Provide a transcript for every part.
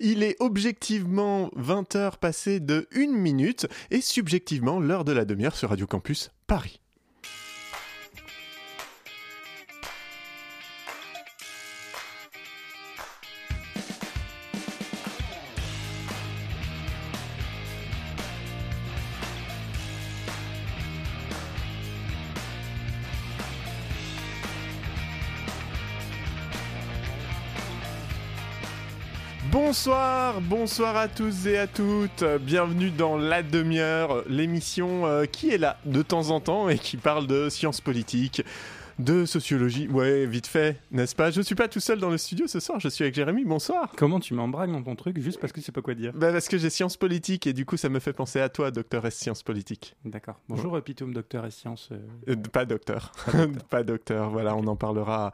Il est objectivement 20h passées de 1 minute et subjectivement l'heure de la demi-heure sur Radio Campus Paris. Bonsoir, bonsoir à tous et à toutes. Bienvenue dans La Demi-heure, l'émission euh, qui est là de temps en temps et qui parle de sciences politiques, de sociologie. Ouais, vite fait, n'est-ce pas? Je suis pas tout seul dans le studio ce soir, je suis avec Jérémy. Bonsoir. Comment tu m'embragues dans ton truc juste parce que tu sais pas quoi dire? Bah parce que j'ai sciences politiques et du coup ça me fait penser à toi, docteur S sciences politiques. D'accord. Bonjour Pitoum, docteur S sciences. euh, Euh, pas docteur. pas docteur, voilà, on en parlera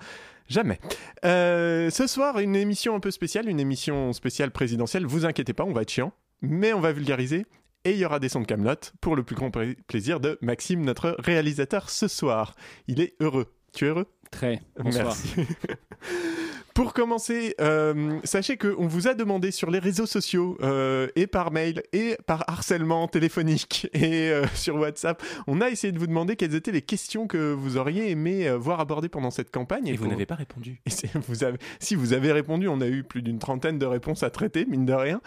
jamais. Euh, ce soir, une émission un peu spéciale, une émission spéciale présidentielle. Vous inquiétez pas, on va être chiant, mais on va vulgariser. Et il y aura des sons de Camelot pour le plus grand pla- plaisir de Maxime, notre réalisateur ce soir. Il est heureux. Tu es heureux? Très. Bonsoir. Merci. Pour commencer, euh, sachez qu'on vous a demandé sur les réseaux sociaux euh, et par mail et par harcèlement téléphonique et euh, sur WhatsApp, on a essayé de vous demander quelles étaient les questions que vous auriez aimé voir abordées pendant cette campagne. Et vous pour- n'avez pas répondu. et c'est- vous avez, si vous avez répondu, on a eu plus d'une trentaine de réponses à traiter, mine de rien,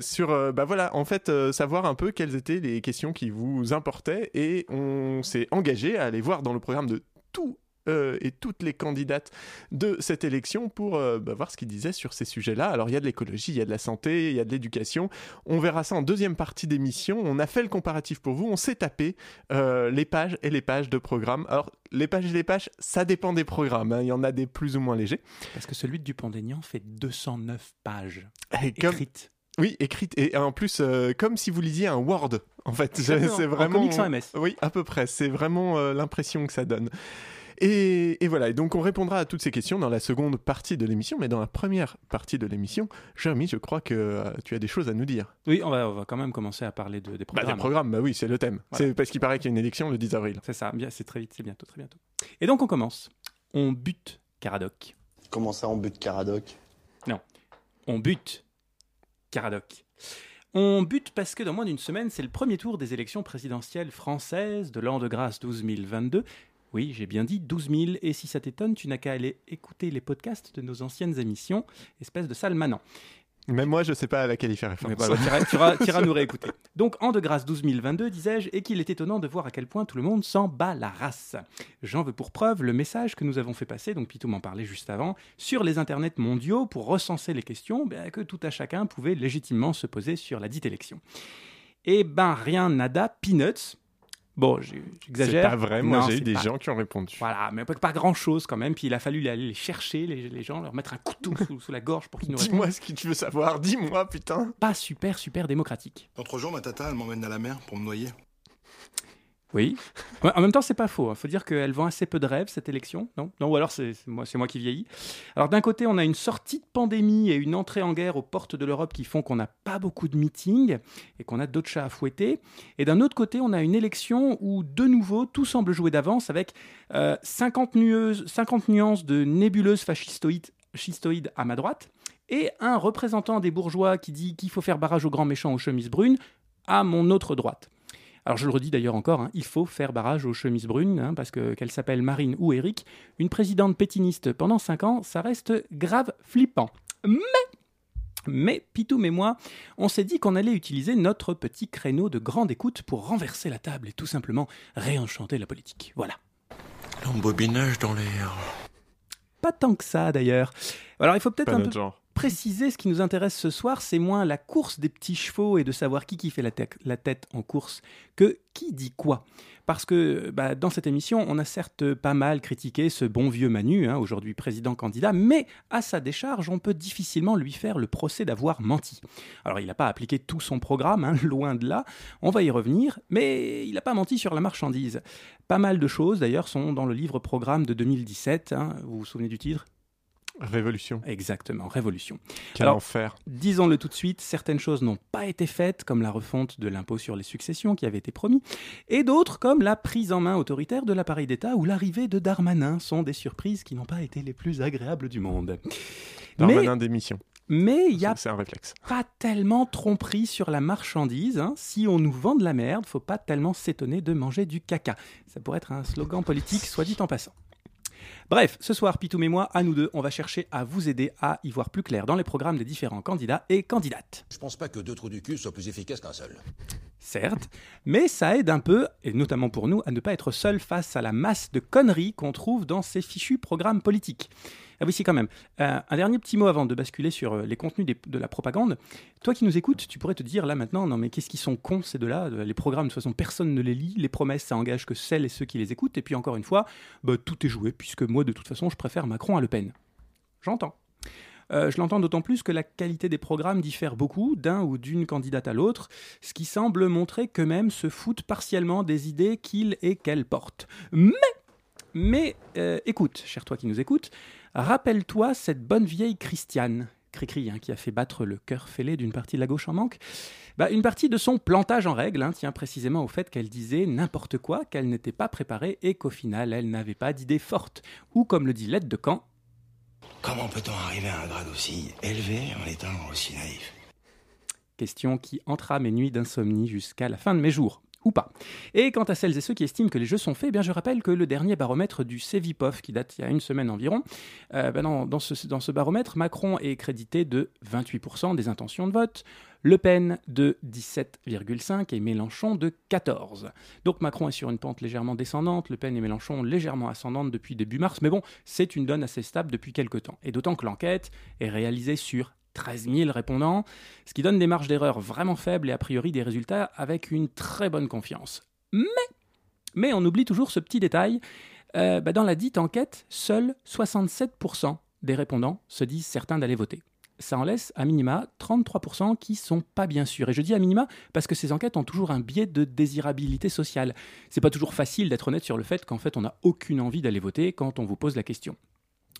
sur, bah voilà, en fait, savoir un peu quelles étaient les questions qui vous importaient, et on s'est engagé à aller voir dans le programme de tout euh, et toutes les candidates de cette élection pour euh, bah, voir ce qu'ils disaient sur ces sujets-là. Alors il y a de l'écologie, il y a de la santé, il y a de l'éducation. On verra ça en deuxième partie d'émission. On a fait le comparatif pour vous. On s'est tapé euh, les pages et les pages de programmes. Alors les pages et les pages, ça dépend des programmes. hein. Il y en a des plus ou moins légers. Parce que celui de Dupont-Aignan fait 209 pages Et comme- écrites. Oui, écrite et en plus comme si vous lisiez un Word. En fait, c'est En vraiment comics sans MS. Oui, à peu près. C'est vraiment l'impression que ça donne. Et, et voilà, et donc on répondra à toutes ces questions dans la seconde partie de l'émission, mais dans la première partie de l'émission, Jérémy, je crois que euh, tu as des choses à nous dire. Oui, on va, on va quand même commencer à parler de, des Bah, programmes. des programmes, bah oui, c'est le thème. Voilà. C'est parce qu'il paraît qu'il y a une élection le 10 avril. C'est ça, bien, c'est très vite, c'est bientôt, très bientôt. Et donc on commence. On bute Caradoc. Comment ça, on bute Caradoc? On bute Caradoc. On bute parce que dans moins d'une semaine, c'est le premier tour des élections présidentielles françaises de l'an de grâce 12022. Oui, j'ai bien dit 12 000, et si ça t'étonne, tu n'as qu'à aller écouter les podcasts de nos anciennes émissions, espèce de sale manant. Même moi, je sais pas à laquelle il fait référence. tu iras- tu iras- nous réécouter. Donc, an de grâce 12022, disais-je, et qu'il est étonnant de voir à quel point tout le monde s'en bat la race. J'en veux pour preuve le message que nous avons fait passer, donc Pitou m'en parlait juste avant, sur les internets mondiaux pour recenser les questions ben, que tout à chacun pouvait légitimement se poser sur la dite élection. Eh ben, rien, nada, peanuts. Bon, j'ai- c'est j'exagère. pas vrai, moi j'ai eu des pas- gens qui ont répondu. Voilà, mais pas, pas grand-chose quand même. Puis il a fallu aller les chercher, les, les gens, leur mettre un couteau sous, sous la gorge pour qu'ils nous répondent. Dis-moi ce que tu veux savoir, dis-moi putain. Pas super, super démocratique. L'autre jour, ma tata, elle m'emmène à la mer pour me noyer. Oui. En même temps, c'est pas faux. Il faut dire qu'elle vend assez peu de rêves, cette élection. Non, non ou alors c'est moi, moi qui vieillis. Alors d'un côté, on a une sortie de pandémie et une entrée en guerre aux portes de l'Europe qui font qu'on n'a pas beaucoup de meetings et qu'on a d'autres chats à fouetter. Et d'un autre côté, on a une élection où, de nouveau, tout semble jouer d'avance avec euh, 50, nueuses- 50 nuances de nébuleuses fascistoïdes, à ma droite et un représentant des bourgeois qui dit qu'il faut faire barrage aux grands méchants aux chemises brunes à mon autre droite. Alors je le redis d'ailleurs encore, hein, il faut faire barrage aux chemises brunes, hein, parce que qu'elle s'appelle Marine ou Eric, une présidente pétiniste pendant 5 ans, ça reste grave flippant. Mais, mais Pitoum et moi, on s'est dit qu'on allait utiliser notre petit créneau de grande écoute pour renverser la table et tout simplement réenchanter la politique. Voilà. L'embobinage dans l'air. Pas tant que ça d'ailleurs. Alors il faut peut-être un peu genre. Préciser ce qui nous intéresse ce soir, c'est moins la course des petits chevaux et de savoir qui qui fait la, tec- la tête en course que qui dit quoi. Parce que bah, dans cette émission, on a certes pas mal critiqué ce bon vieux Manu, hein, aujourd'hui président candidat, mais à sa décharge, on peut difficilement lui faire le procès d'avoir menti. Alors il n'a pas appliqué tout son programme, hein, loin de là, on va y revenir, mais il n'a pas menti sur la marchandise. Pas mal de choses d'ailleurs sont dans le livre programme de 2017, hein, vous vous souvenez du titre? Révolution. Exactement, Révolution. Quel Alors- enfer. Disons-le tout de suite, certaines choses n'ont pas été faites, comme la refonte de l'impôt sur les successions qui avait été promis, et d'autres, comme la prise en main autoritaire de l'appareil d'État ou l'arrivée de Darmanin, sont des surprises qui n'ont pas été les plus agréables du monde. Darmanin d'émission. Mais il y a C'est un réflexe. pas tellement tromperie sur la marchandise. hein. Si on nous vend de la merde, faut pas tellement s'étonner de manger du caca. Ça pourrait être un slogan politique, soit dit en passant. Bref, ce soir, Pitoum et moi, à nous deux, on va chercher à vous aider à y voir plus clair dans les programmes des différents candidats et candidates. Je pense pas que deux trous du cul soient plus efficaces qu'un seul. Certes, mais ça aide un peu, et notamment pour nous, à ne pas être seul face à la masse de conneries qu'on trouve dans ces fichus programmes politiques. Ah oui, si quand même. Euh, un dernier petit mot avant de basculer sur euh, les contenus de la propagande. Toi qui nous écoutes, tu pourrais te dire là maintenant, non mais qu'est-ce qu'ils sont cons ces deux-là? Euh, Les programmes, de toute façon, personne ne les lit. Les promesses, ça engage que celles et ceux qui les écoutent. Et puis encore une fois, bah, tout est joué, puisque moi, de toute façon, je préfère Macron à Le Pen. J'entends. Euh, je l'entends d'autant plus que la qualité des programmes diffère beaucoup d'un ou d'une candidate à l'autre, ce qui semble montrer qu'eux-mêmes se foutent partiellement des idées qu'ils et qu'elles portent. Mais, mais euh, écoute, cher toi qui nous écoutes, rappelle-toi cette bonne vieille Christiane, Cricri, hein, qui a fait battre le cœur fêlé d'une partie de la gauche en manque. Bah, une partie de son plantage en règle hein, tient précisément au fait qu'elle disait n'importe quoi, qu'elle n'était pas préparée et qu'au final elle n'avait pas d'idée forte. Ou comme le dit l'aide de camp, Comment peut-on arriver à un grade aussi élevé en étant aussi naïf? Question qui entra mes nuits d'insomnie jusqu'à la fin de mes jours. Pas. Et quant à celles et ceux qui estiment que les jeux sont faits, eh bien je rappelle que le dernier baromètre du Cevipof, qui date il y a une semaine environ, euh, ce, dans ce baromètre, Macron est crédité de 28% des intentions de vote, Le Pen de 17,5% et Mélenchon de 14%. Donc Macron est sur une pente légèrement descendante, Le Pen et Mélenchon légèrement ascendante depuis début mars, mais bon, c'est une donne assez stable depuis quelques temps. Et d'autant que l'enquête est réalisée sur 13 000 répondants, ce qui donne des marges d'erreur vraiment faibles et a priori des résultats avec une très bonne confiance. Mais, on oublie toujours ce petit détail. Euh, bah, dans la dite enquête, seuls 67% des répondants se disent certains d'aller voter. Ça en laisse à minima 33% qui sont pas bien sûrs. Et je dis à minima parce que ces enquêtes ont toujours un biais de désirabilité sociale. C'est pas toujours facile d'être honnête sur le fait qu'en fait on n'a aucune envie d'aller voter quand on vous pose la question.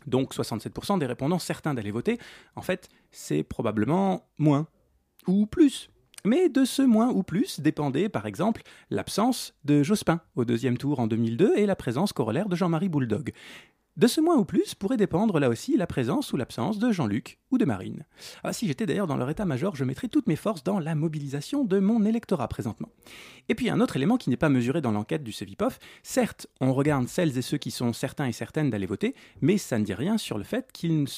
Donc 67% des répondants certains d'aller voter, en fait, c'est probablement moins ou plus. Mais de ce moins ou plus dépendait par exemple l'absence de Jospin au deuxième tour en 2002 et la présence corollaire de Jean-Marie Bouledog. De ce moins ou plus pourrait dépendre là aussi la présence ou l'absence de Jean-Luc ou de Marine. Ah, si j'étais d'ailleurs dans leur état-major, je mettrais toutes mes forces dans la mobilisation de mon électorat présentement. Et puis un autre élément qui n'est pas mesuré dans l'enquête du Cevipof, certes, on regarde celles et ceux qui sont certains et certaines d'aller voter, mais ça ne dit rien sur le fait qu'ils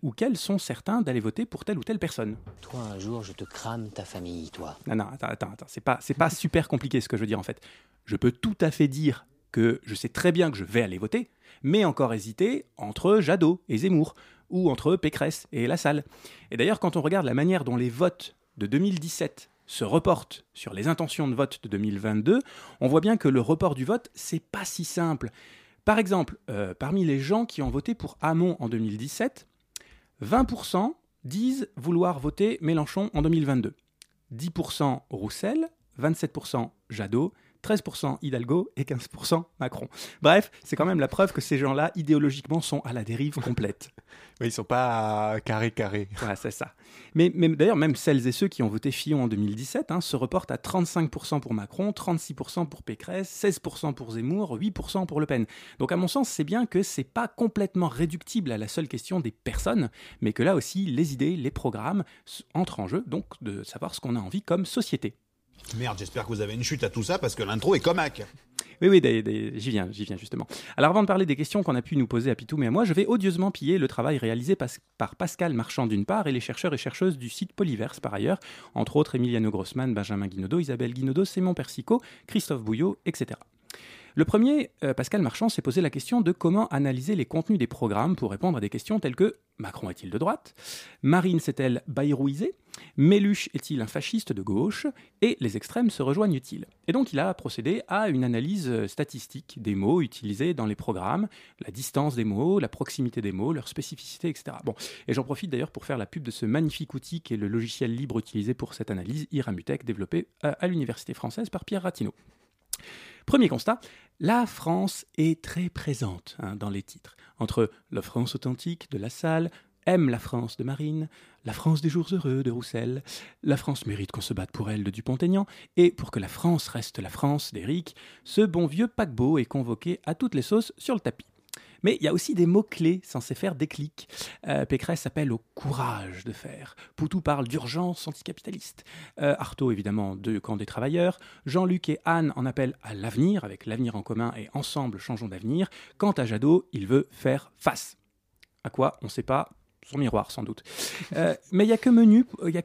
ou qu'elles sont certains d'aller voter pour telle ou telle personne. Toi, un jour, je te crame ta famille, toi. Non, non, attends, attends, attends. c'est pas, c'est pas super compliqué ce que je veux dire en fait. Je peux tout à fait dire que je sais très bien que je vais aller voter, mais encore hésiter entre Jadot et Zemmour, ou entre Pécresse et Lassalle. Et d'ailleurs, quand on regarde la manière dont les votes de 2017 se reportent sur les intentions de vote de 2022, on voit bien que le report du vote, c'est pas si simple. Par exemple, euh, parmi les gens qui ont voté pour Hamon en 2017, 20% disent vouloir voter Mélenchon en 2022. 10% Roussel, 27% Jadot, 13% Hidalgo et 15% Macron. Bref, c'est quand même la preuve que ces gens-là, idéologiquement, sont à la dérive complète. Oui, ils sont pas carré carré. Voilà, c'est ça. Mais, mais d'ailleurs, même celles et ceux qui ont voté Fillon en 2017 hein, se reportent à 35% pour Macron, 36% pour Pécresse, 16% pour Zemmour, 8% pour Le Pen. Donc à mon sens, c'est bien que c'est pas complètement réductible à la seule question des personnes, mais que là aussi, les idées, les programmes entrent en jeu, donc de savoir ce qu'on a envie comme société. Merde, j'espère que vous avez une chute à tout ça parce que l'intro est comaque. Oui, oui, j'y viens, j'y viens justement. Alors avant de parler des questions qu'on a pu nous poser à Pitou et à moi, je vais odieusement piller le travail réalisé par Pascal Marchand d'une part et les chercheurs et chercheuses du site Polyverse par ailleurs, entre autres Emiliano Grossman, Benjamin Guinaudot, Isabelle Guinaudot, Simon Persico, Christophe Bouillot, etc. Le premier, euh, Pascal Marchand, s'est posé la question de comment analyser les contenus des programmes pour répondre à des questions telles que Macron est-il de droite Marine s'est-elle bayrouisée Méluche est-il un fasciste de gauche? Et les extrêmes se rejoignent-ils? Et donc il a procédé à une analyse euh, statistique des mots utilisés dans les programmes, la distance des mots, la proximité des mots, leur spécificité, etc. Bon, et j'en profite d'ailleurs pour faire la pub de ce magnifique outil qui est le logiciel libre utilisé pour cette analyse, Iramutech, développé à, à l'Université française par Pierre Ratineau. Premier constat, la France est très présente hein, dans les titres. Entre la France authentique de La Salle, Aime la France de Marine, La France des jours heureux de Roussel, La France mérite qu'on se batte pour elle de Dupont-Aignan, et pour que la France reste la France d'Éric, ce bon vieux paquebot est convoqué à toutes les sauces sur le tapis. Mais il y a aussi des mots-clés censés faire déclic. Euh, Pécresse appelle au courage de faire. Poutou parle d'urgence anticapitaliste. Euh, Artaud, évidemment, de camp des travailleurs. Jean-Luc et Anne en appellent à l'avenir, avec l'avenir en commun et ensemble changeons d'avenir. Quant à Jadot, il veut faire face. À quoi On ne sait pas. Son miroir, sans doute. Euh, mais il n'y a que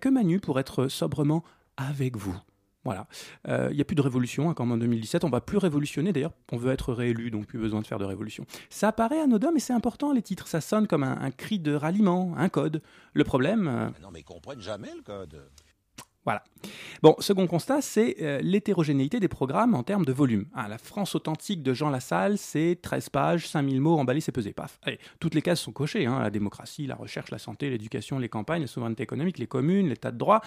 Manu pour être sobrement avec vous. Voilà. Euh, Il n'y a plus de révolution, hein, comme en 2017. On va plus révolutionner, d'ailleurs. On veut être réélu, donc plus besoin de faire de révolution. Ça paraît anodin, mais c'est important, les titres. Ça sonne comme un, un cri de ralliement, un code. Le problème, euh, Non, mais ils comprennent jamais le code. voilà. Bon, second constat, c'est euh, l'hétérogénéité des programmes en termes de volume. Ah, la France authentique de Jean Lassalle, c'est 13 pages, 5000 mots, emballés, c'est pesé. Paf. Allez, toutes les cases sont cochées. hein, la démocratie, la recherche, la santé, l'éducation, les campagnes, la souveraineté économique, les communes, l'état de droit.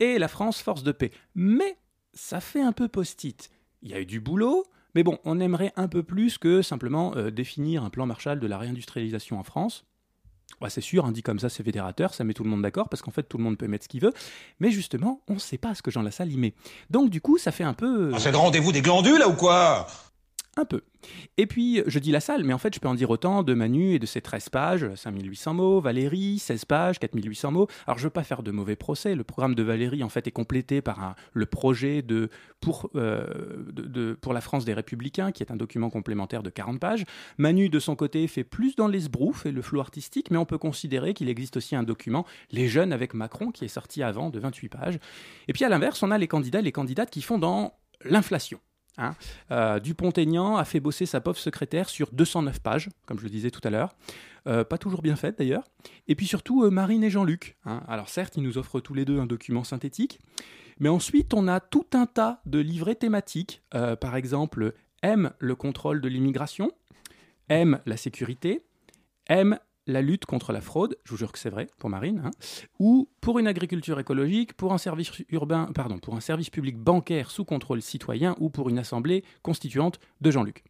Et la France, force de paix. Mais ça fait un peu post-it. Il y a eu du boulot, mais bon, on aimerait un peu plus que simplement euh, définir un plan Marshall de la réindustrialisation en France. C'est sûr, hein, dit comme ça, c'est fédérateur, ça met tout le monde d'accord, parce qu'en fait, tout le monde peut mettre ce qu'il veut. Mais justement, on ne sait pas ce que Jean Lassalle y met. Donc, du coup, ça fait un peu. Ah, c'est le rendez-vous des glandules, là, ou quoi? Un peu. Et puis, je dis Lassalle, mais en fait, je peux en dire autant de Manu et de ses 13 pages, 5800 mots, Valérie, 16 pages, 4800 mots. Alors, je veux pas faire de mauvais procès. Le programme de Valérie, en fait, est complété par le projet euh, pour la France des Républicains, qui est un document complémentaire de 40 pages. Manu, de son côté, fait plus dans l'esbrouf et le flou artistique, mais on peut considérer qu'il existe aussi un document, Les Jeunes avec Macron, qui est sorti avant, de 28 pages. Et puis, à l'inverse, on a les candidats et les candidates qui font dans l'inflation. Hein. Euh, Dupont-Aignan a fait bosser sa pauvre secrétaire sur 209 pages, comme je le disais tout à l'heure. Euh, pas toujours bien faite d'ailleurs. Et puis surtout euh, Marine et Jean-Luc. hein. Alors certes, ils nous offrent tous les deux un document synthétique, mais ensuite on a tout un tas de livrets thématiques. Par exemple, M, le contrôle de l'immigration, M, la sécurité, M, la lutte contre la fraude, je vous jure que c'est vrai pour Marine, hein, ou pour une agriculture écologique, pour un service urbain, pour un service public bancaire sous contrôle citoyen ou pour une assemblée constituante de Jean-Luc.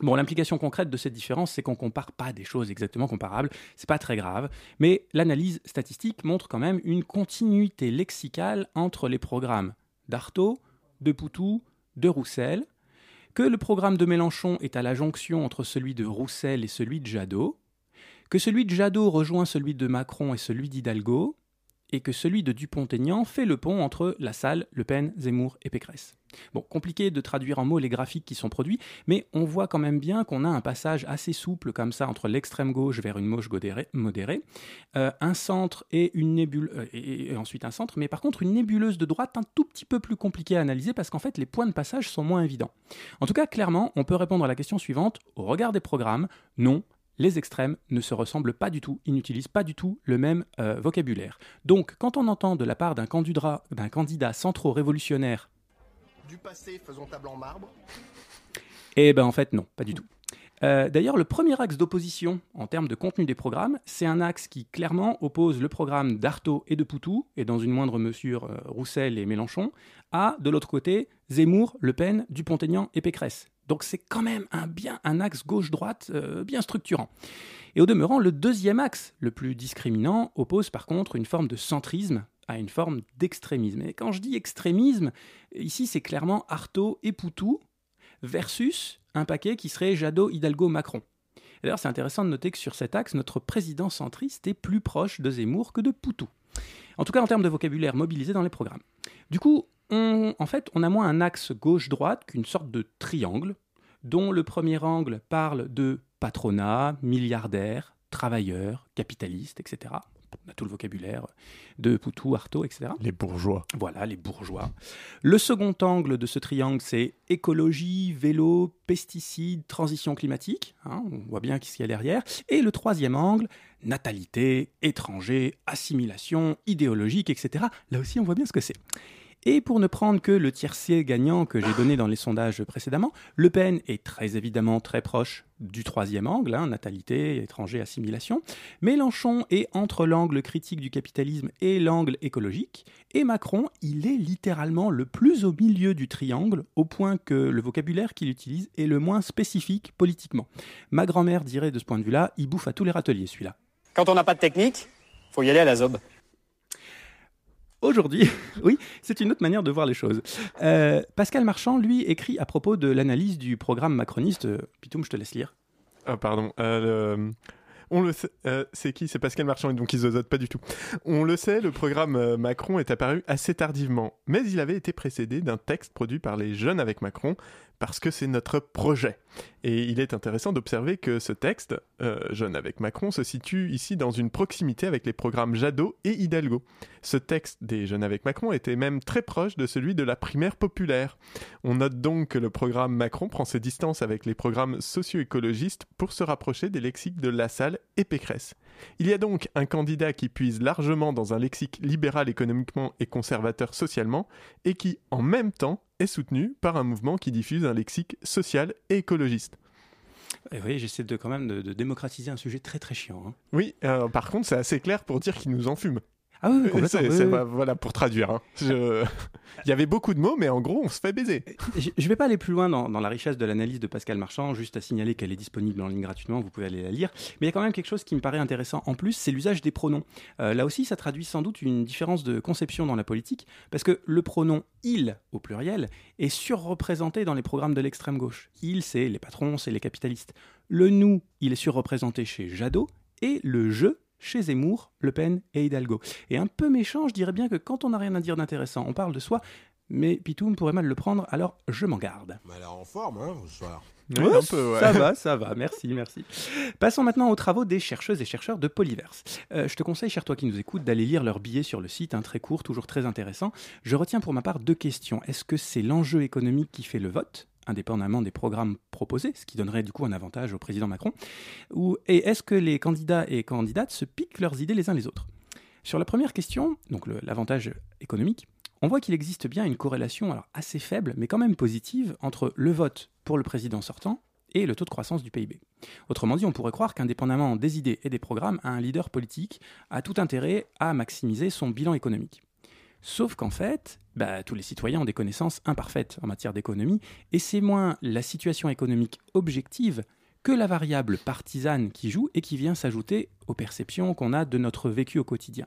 Bon, l'implication concrète de cette différence, c'est qu'on compare pas des choses exactement comparables, c'est pas très grave, mais l'analyse statistique montre quand même une continuité lexicale entre les programmes d'Artaud, de Poutou, de Roussel, que le programme de Mélenchon est à la jonction entre celui de Roussel et celui de Jadot, que celui de Jadot rejoint celui de Macron et celui d'Hidalgo, et que celui de Dupont-Aignan fait le pont entre Lassalle, Le Pen, Zemmour et Pécresse. Bon, compliqué de traduire en mots les graphiques qui sont produits, mais on voit quand même bien qu'on a un passage assez souple comme ça entre l'extrême gauche vers une gauche modérée, euh, un centre et une nébule euh, et, et ensuite un centre, mais par contre une nébuleuse de droite un tout petit peu plus compliquée à analyser parce qu'en fait les points de passage sont moins évidents. En tout cas, clairement, on peut répondre à la question suivante au regard des programmes, non. Les extrêmes ne se ressemblent pas du tout, ils n'utilisent pas du tout le même euh, vocabulaire. Donc, quand on entend de la part d'un candidat, d'un candidat centro-révolutionnaire Du passé, faisons table en marbre. Eh ben en fait non, pas du tout. Euh, D'ailleurs, le premier axe d'opposition en termes de contenu des programmes, c'est un axe qui clairement oppose le programme d'Artaud et de Poutou, et dans une moindre mesure euh, Roussel et Mélenchon, à, de l'autre côté, Zemmour, Le Pen, Dupont-Aignan et Pécresse. Donc c'est quand même un, bien, un axe gauche-droite euh, bien structurant. Et au demeurant, le deuxième axe, le plus discriminant, oppose par contre une forme de centrisme à une forme d'extrémisme. Et quand je dis extrémisme, ici c'est clairement Artaud et Poutou versus un paquet qui serait Jadot, Hidalgo, Macron. D'ailleurs, c'est intéressant de noter que sur cet axe, notre président centriste est plus proche de Zemmour que de Poutou. En tout cas, en termes de vocabulaire mobilisé dans les programmes. Du coup, on- en fait, on a moins un axe gauche-droite qu'une sorte de triangle, dont le premier angle parle de patronat, milliardaires, travailleurs, capitalistes, etc. On a tout le vocabulaire de Poutou, Artaud, etc. Les bourgeois. Voilà, les bourgeois. Le second angle de ce triangle, c'est écologie, vélo, pesticides, transition climatique. hein, on voit bien ce qu'il y a derrière. Et le troisième angle, natalité, étranger, assimilation, idéologique, etc. Là aussi, on voit bien ce que c'est. Et pour ne prendre que le tiercé gagnant que j'ai donné dans les sondages précédemment, Le Pen est très évidemment très proche du troisième angle, hein, natalité, étranger, assimilation. Mélenchon est entre l'angle critique du capitalisme et l'angle écologique. Et Macron, il est littéralement le plus au milieu du triangle, au point que le vocabulaire qu'il utilise est le moins spécifique politiquement. Ma grand-mère dirait de ce point de vue-là, il bouffe à tous les râteliers celui-là. Quand on n'a pas de technique, faut y aller à la zob. Aujourd'hui, oui, c'est une autre manière de voir les choses. Euh, Pascal Marchand, lui, écrit à propos de l'analyse du programme macroniste. Euh, Pitoum, je te laisse lire. Ah, pardon. Euh, On le sait, c'est qui? C'est Pascal Marchand, et donc il zozote pas du tout. On le sait, le programme Macron est apparu assez tardivement, mais il avait été précédé d'un texte produit par les jeunes avec Macron, parce que c'est notre projet. Et il est intéressant d'observer que ce texte, euh, Jeunes avec Macron, se situe ici dans une proximité avec les programmes Jadot et Hidalgo. Ce texte des Jeunes avec Macron était même très proche de celui de la primaire populaire. On note donc que le programme Macron prend ses distances avec les programmes socio-écologistes pour se rapprocher des lexiques de Lassalle et Pécresse. Il y a donc un candidat qui puise largement dans un lexique libéral économiquement et conservateur socialement, et qui, en même temps, est soutenu par un mouvement qui diffuse un lexique social et écologiste. Et oui, j'essaie de quand même de, de démocratiser un sujet très très chiant. hein. Oui, euh, par contre, c'est assez clair pour dire qu'il nous en fume. Ah oui, complètement. Voilà, pour traduire. hein. Je- Il y avait beaucoup de mots, mais en gros, on se fait baiser. Je ne vais pas aller plus loin dans, dans la richesse de l'analyse de Pascal Marchand, juste à signaler qu'elle est disponible en ligne gratuitement, vous pouvez aller la lire. Mais il y a quand même quelque chose qui me paraît intéressant en plus, c'est l'usage des pronoms. Euh, là aussi, ça traduit sans doute une différence de conception dans la politique, parce que le pronom il au pluriel est surreprésenté dans les programmes de l'extrême gauche. Il, c'est les patrons, c'est les capitalistes. Le nous, il est surreprésenté chez Jadot, et le je chez Zemmour, Le Pen et Hidalgo. Et un peu méchant, je dirais bien que quand on n'a rien à dire d'intéressant, on parle de soi, mais Pitoum pourrait mal le prendre, alors je m'en garde. Mais elle est en forme, hein, ce soir. Ouais, un peu, ouais. Ça va, ça va, merci, merci. Passons maintenant aux travaux des chercheuses et chercheurs de Polyverse. Euh, je te conseille, cher toi qui nous écoutes, d'aller lire leurs billets sur le site, un très court, toujours très intéressant. Je retiens pour ma part deux questions. Est-ce que c'est l'enjeu économique qui fait le vote? Indépendamment des programmes proposés, ce qui donnerait du coup un avantage au président Macron, et est-ce que les candidats et candidates se piquent leurs idées les uns les autres? Sur la première question, donc l'avantage économique, on voit qu'il existe bien une corrélation assez faible, mais quand même positive, entre le vote pour le président sortant et le taux de croissance du PIB. Autrement dit, on pourrait croire qu'indépendamment des idées et des programmes, un leader politique a tout intérêt à maximiser son bilan économique. Sauf qu'en fait, bah, tous les citoyens ont des connaissances imparfaites en matière d'économie, et c'est moins la situation économique objective que la variable partisane qui joue et qui vient s'ajouter aux perceptions qu'on a de notre vécu au quotidien.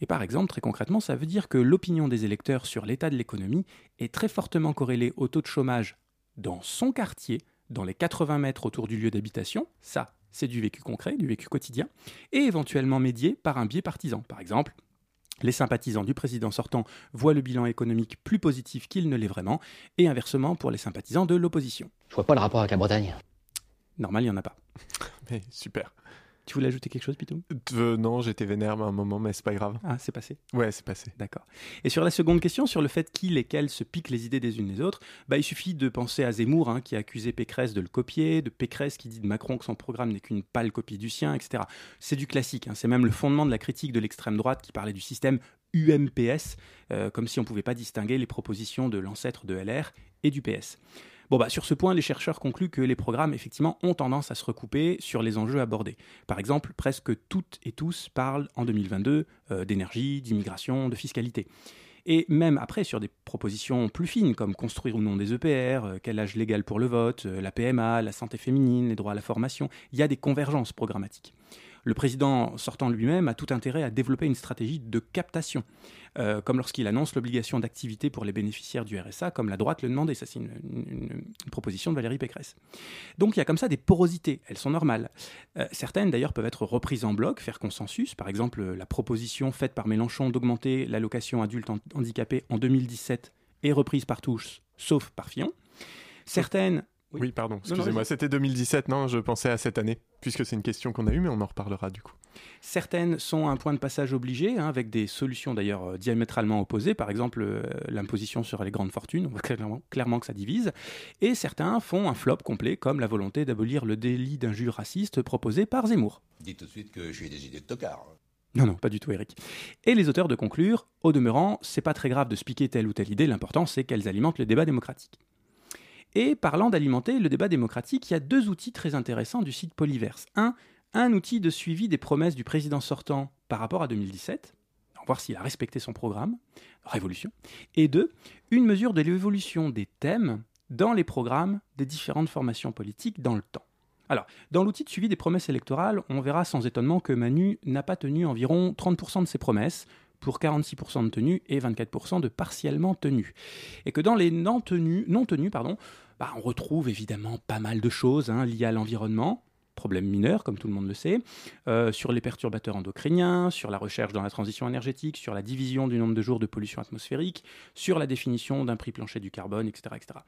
Et par exemple, très concrètement, ça veut dire que l'opinion des électeurs sur l'état de l'économie est très fortement corrélée au taux de chômage dans son quartier, dans les 80 mètres autour du lieu d'habitation, ça, c'est du vécu concret, du vécu quotidien, et éventuellement médié par un biais partisan. Par exemple, les sympathisants du président sortant voient le bilan économique plus positif qu'il ne l'est vraiment, et inversement pour les sympathisants de l'opposition. Je vois pas le rapport avec la Bretagne. Normal, il n'y en a pas. Mais super. Tu voulais ajouter quelque chose, Pitou? Euh, non, j'étais vénère à un moment, mais c'est pas grave. Ah, c'est passé. Ouais, c'est passé. D'accord. Et sur la seconde question, sur le fait qui lesquels se piquent les idées des unes les autres, bah, il suffit de penser à Zemmour, hein, qui a accusé Pécresse de le copier, de Pécresse qui dit de Macron que son programme n'est qu'une pâle copie du sien, etc. C'est du classique. hein. C'est même le fondement de la critique de l'extrême droite qui parlait du système UMPS, euh, comme si on ne pouvait pas distinguer les propositions de l'ancêtre de LR et du PS. Bon, bah, sur ce point, les chercheurs concluent que les programmes, effectivement, ont tendance à se recouper sur les enjeux abordés. Par exemple, presque toutes et tous parlent en 2022 euh, d'énergie, d'immigration, de fiscalité. Et même après, sur des propositions plus fines, comme construire ou non des EPR, euh, quel âge légal pour le vote, euh, la PMA, la santé féminine, les droits à la formation, il y a des convergences programmatiques. Le président sortant lui-même a tout intérêt à développer une stratégie de captation, euh, comme lorsqu'il annonce l'obligation d'activité pour les bénéficiaires du RSA, comme la droite le demandait. Ça, c'est une, proposition de Valérie Pécresse. Donc il y a comme ça des porosités, elles sont normales. Euh, certaines d'ailleurs peuvent être reprises en bloc, faire consensus. Par exemple, la proposition faite par Mélenchon d'augmenter l'allocation adulte han- handicapé en 2017 est reprise par tous, sauf par Fillon. Certaines Oui. Oui, pardon, excusez-moi. C'était 2017, non Je pensais à cette année, puisque c'est une question qu'on a eue, mais on en reparlera du coup. Certaines sont un point de passage obligé, hein, avec des solutions d'ailleurs euh, diamétralement opposées, par exemple euh, l'imposition sur les grandes fortunes, on voit clairement, clairement que ça divise, et certains font un flop complet, comme la volonté d'abolir le délit d'injure raciste proposé par Zemmour. Dis tout de suite que j'ai des idées de tocard. Non, non, pas du tout, Eric. Et les auteurs de conclure, au demeurant, c'est pas très grave de se piquer telle ou telle idée, l'important c'est qu'elles alimentent le débat démocratique. Et parlant d'alimenter le débat démocratique, il y a deux outils très intéressants du site Polyverse. Un, un outil de suivi des promesses du président sortant par rapport à 2017, voir s'il a respecté son programme, révolution. Et deux, une mesure de l'évolution des thèmes dans les programmes des différentes formations politiques dans le temps. Alors, dans l'outil de suivi des promesses électorales, on verra sans étonnement que Manu n'a pas tenu environ 30% de ses promesses, pour 46% de tenues et 24% de partiellement tenues. Et que dans les non tenues, non tenues pardon, bah, on retrouve évidemment pas mal de choses hein, liées à l'environnement, problème mineur, comme tout le monde le sait, euh, sur les perturbateurs endocriniens, sur la recherche dans la transition énergétique, sur la division du nombre de jours de pollution atmosphérique, sur la définition d'un prix plancher du carbone, etc., etc.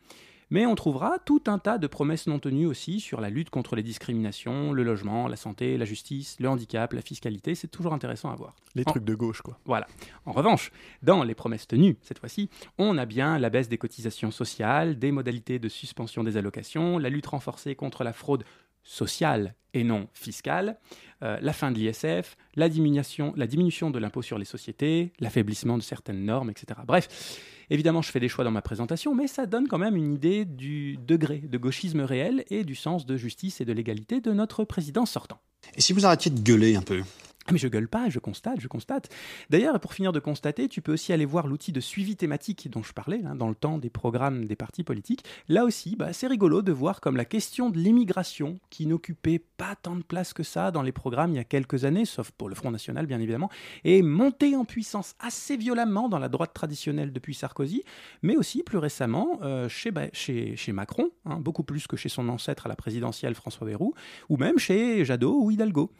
Mais on trouvera tout un tas de promesses non tenues aussi sur la lutte contre les discriminations, le logement, la santé, la justice, le handicap, la fiscalité. C'est toujours intéressant à voir. Les En- trucs de gauche, quoi. Voilà. En revanche, dans les promesses tenues, cette fois-ci, on a bien la baisse des cotisations sociales, des modalités de suspension des allocations, la lutte renforcée contre la fraude sociale et non fiscale, euh, la fin de l'ISF, la diminution, la diminution de l'impôt sur les sociétés, l'affaiblissement de certaines normes, etc. Bref, évidemment, je fais des choix dans ma présentation, mais ça donne quand même une idée du degré de gauchisme réel et du sens de justice et de l'égalité de notre président sortant. Et si vous arrêtiez de gueuler un peu? Mais je gueule pas, je constate, je constate. D'ailleurs, pour finir de constater, tu peux aussi aller voir l'outil de suivi thématique dont je parlais, hein, dans le temps des programmes des partis politiques. Là aussi, bah, c'est rigolo de voir comme la question de l'immigration, qui n'occupait pas tant de place que ça dans les programmes il y a quelques années, sauf pour le Front National bien évidemment, est montée en puissance assez violemment dans la droite traditionnelle depuis Sarkozy, mais aussi plus récemment euh, chez, Macron, hein, beaucoup plus que chez son ancêtre à la présidentielle François Bayrou, ou même chez Jadot ou Hidalgo.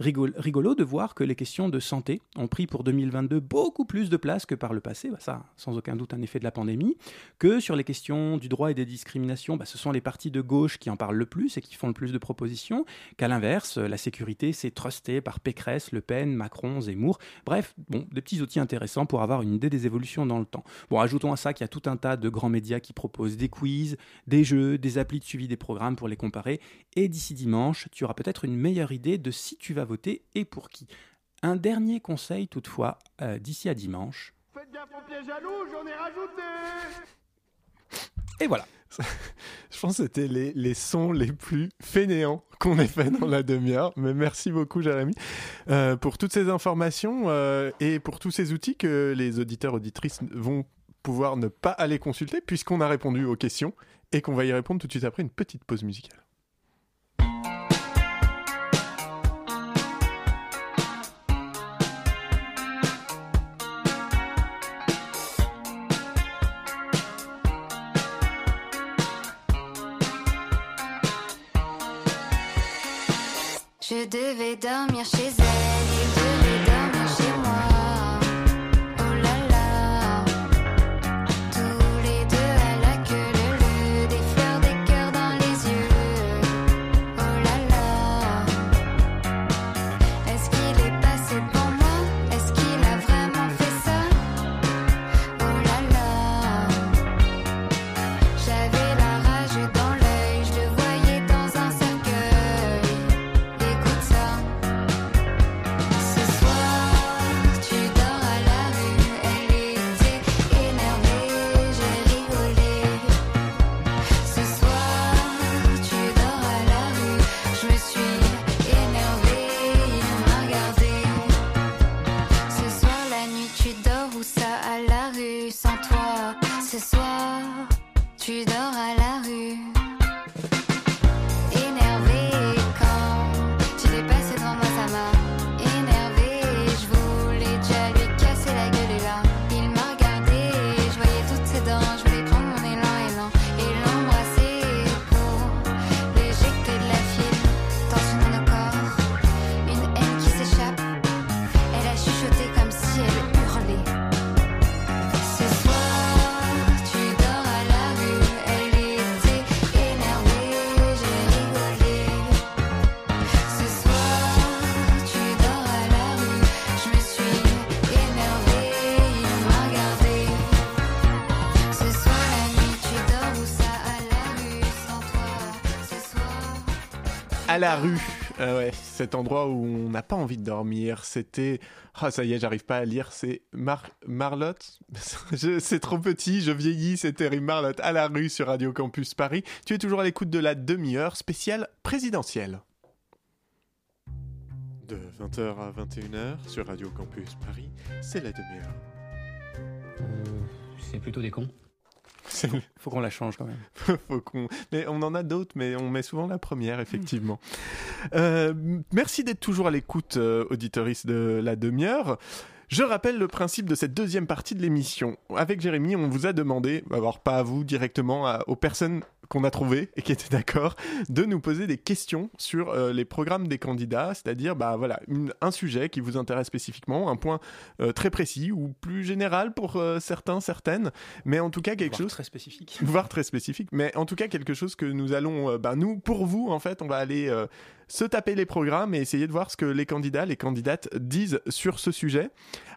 Rigolo de voir que les questions de santé ont pris pour 2022 beaucoup plus de place que par le passé, bah ça sans aucun doute un effet de la pandémie, que sur les questions du droit et des discriminations, bah ce sont les partis de gauche qui en parlent le plus et qui font le plus de propositions, qu'à l'inverse, la sécurité c'est trusté par Pécresse, Le Pen, Macron, Zemmour, bref, bon, des petits outils intéressants pour avoir une idée des évolutions dans le temps. Bon, ajoutons à ça qu'il y a tout un tas de grands médias qui proposent des quiz, des jeux, des applis de suivi des programmes pour les comparer, et d'ici dimanche, tu auras peut-être une meilleure idée de si tu vas voter et pour qui. Un dernier conseil toutefois, euh, d'ici à dimanche. Faites gaffe au piège à loup, j'en ai rajouté Et voilà. Je pense que c'était les, les sons les plus fainéants qu'on ait fait dans la demi-heure. Mais merci beaucoup, Jérémy, euh, pour toutes ces informations euh, et pour tous ces outils que les auditeurs auditrices vont pouvoir ne pas aller consulter puisqu'on a répondu aux questions et qu'on va y répondre tout de suite après une petite pause musicale. Devais dormir chez À la rue. Euh, ouais, cet endroit où on n'a pas envie de dormir. C'était. Ah, ça y est, j'arrive pas à lire. C'est Mar Marlotte? Je- C'est trop petit, je vieillis, c'est terrible. Marlotte à la rue sur Radio Campus Paris. Tu es toujours à l'écoute de la demi-heure spéciale présidentielle. De 20h à 21h sur Radio Campus Paris, c'est la demi-heure. C'est plutôt des cons. C'est Faut qu'on la change quand même. Faut qu'on- Mais on en a d'autres, mais on met souvent la première, effectivement. Euh, merci d'être toujours à l'écoute, euh, auditoris de la demi-heure. Je rappelle le principe de cette deuxième partie de l'émission. Avec Jérémy, on vous a demandé, alors pas à vous directement, à- aux personnes qu'on a trouvé et qui étaient d'accord de nous poser des questions sur euh, les programmes des candidats, c'est-à-dire bah voilà une- un sujet qui vous intéresse spécifiquement, un point euh, très précis ou plus général pour euh, certains, certaines, mais en tout cas quelque Voire chose très spécifique. voire très spécifique, mais en tout cas quelque chose que nous allons, bah, nous, pour vous, en fait, on va aller se taper les programmes et essayer de voir ce que les candidats, les candidates disent sur ce sujet.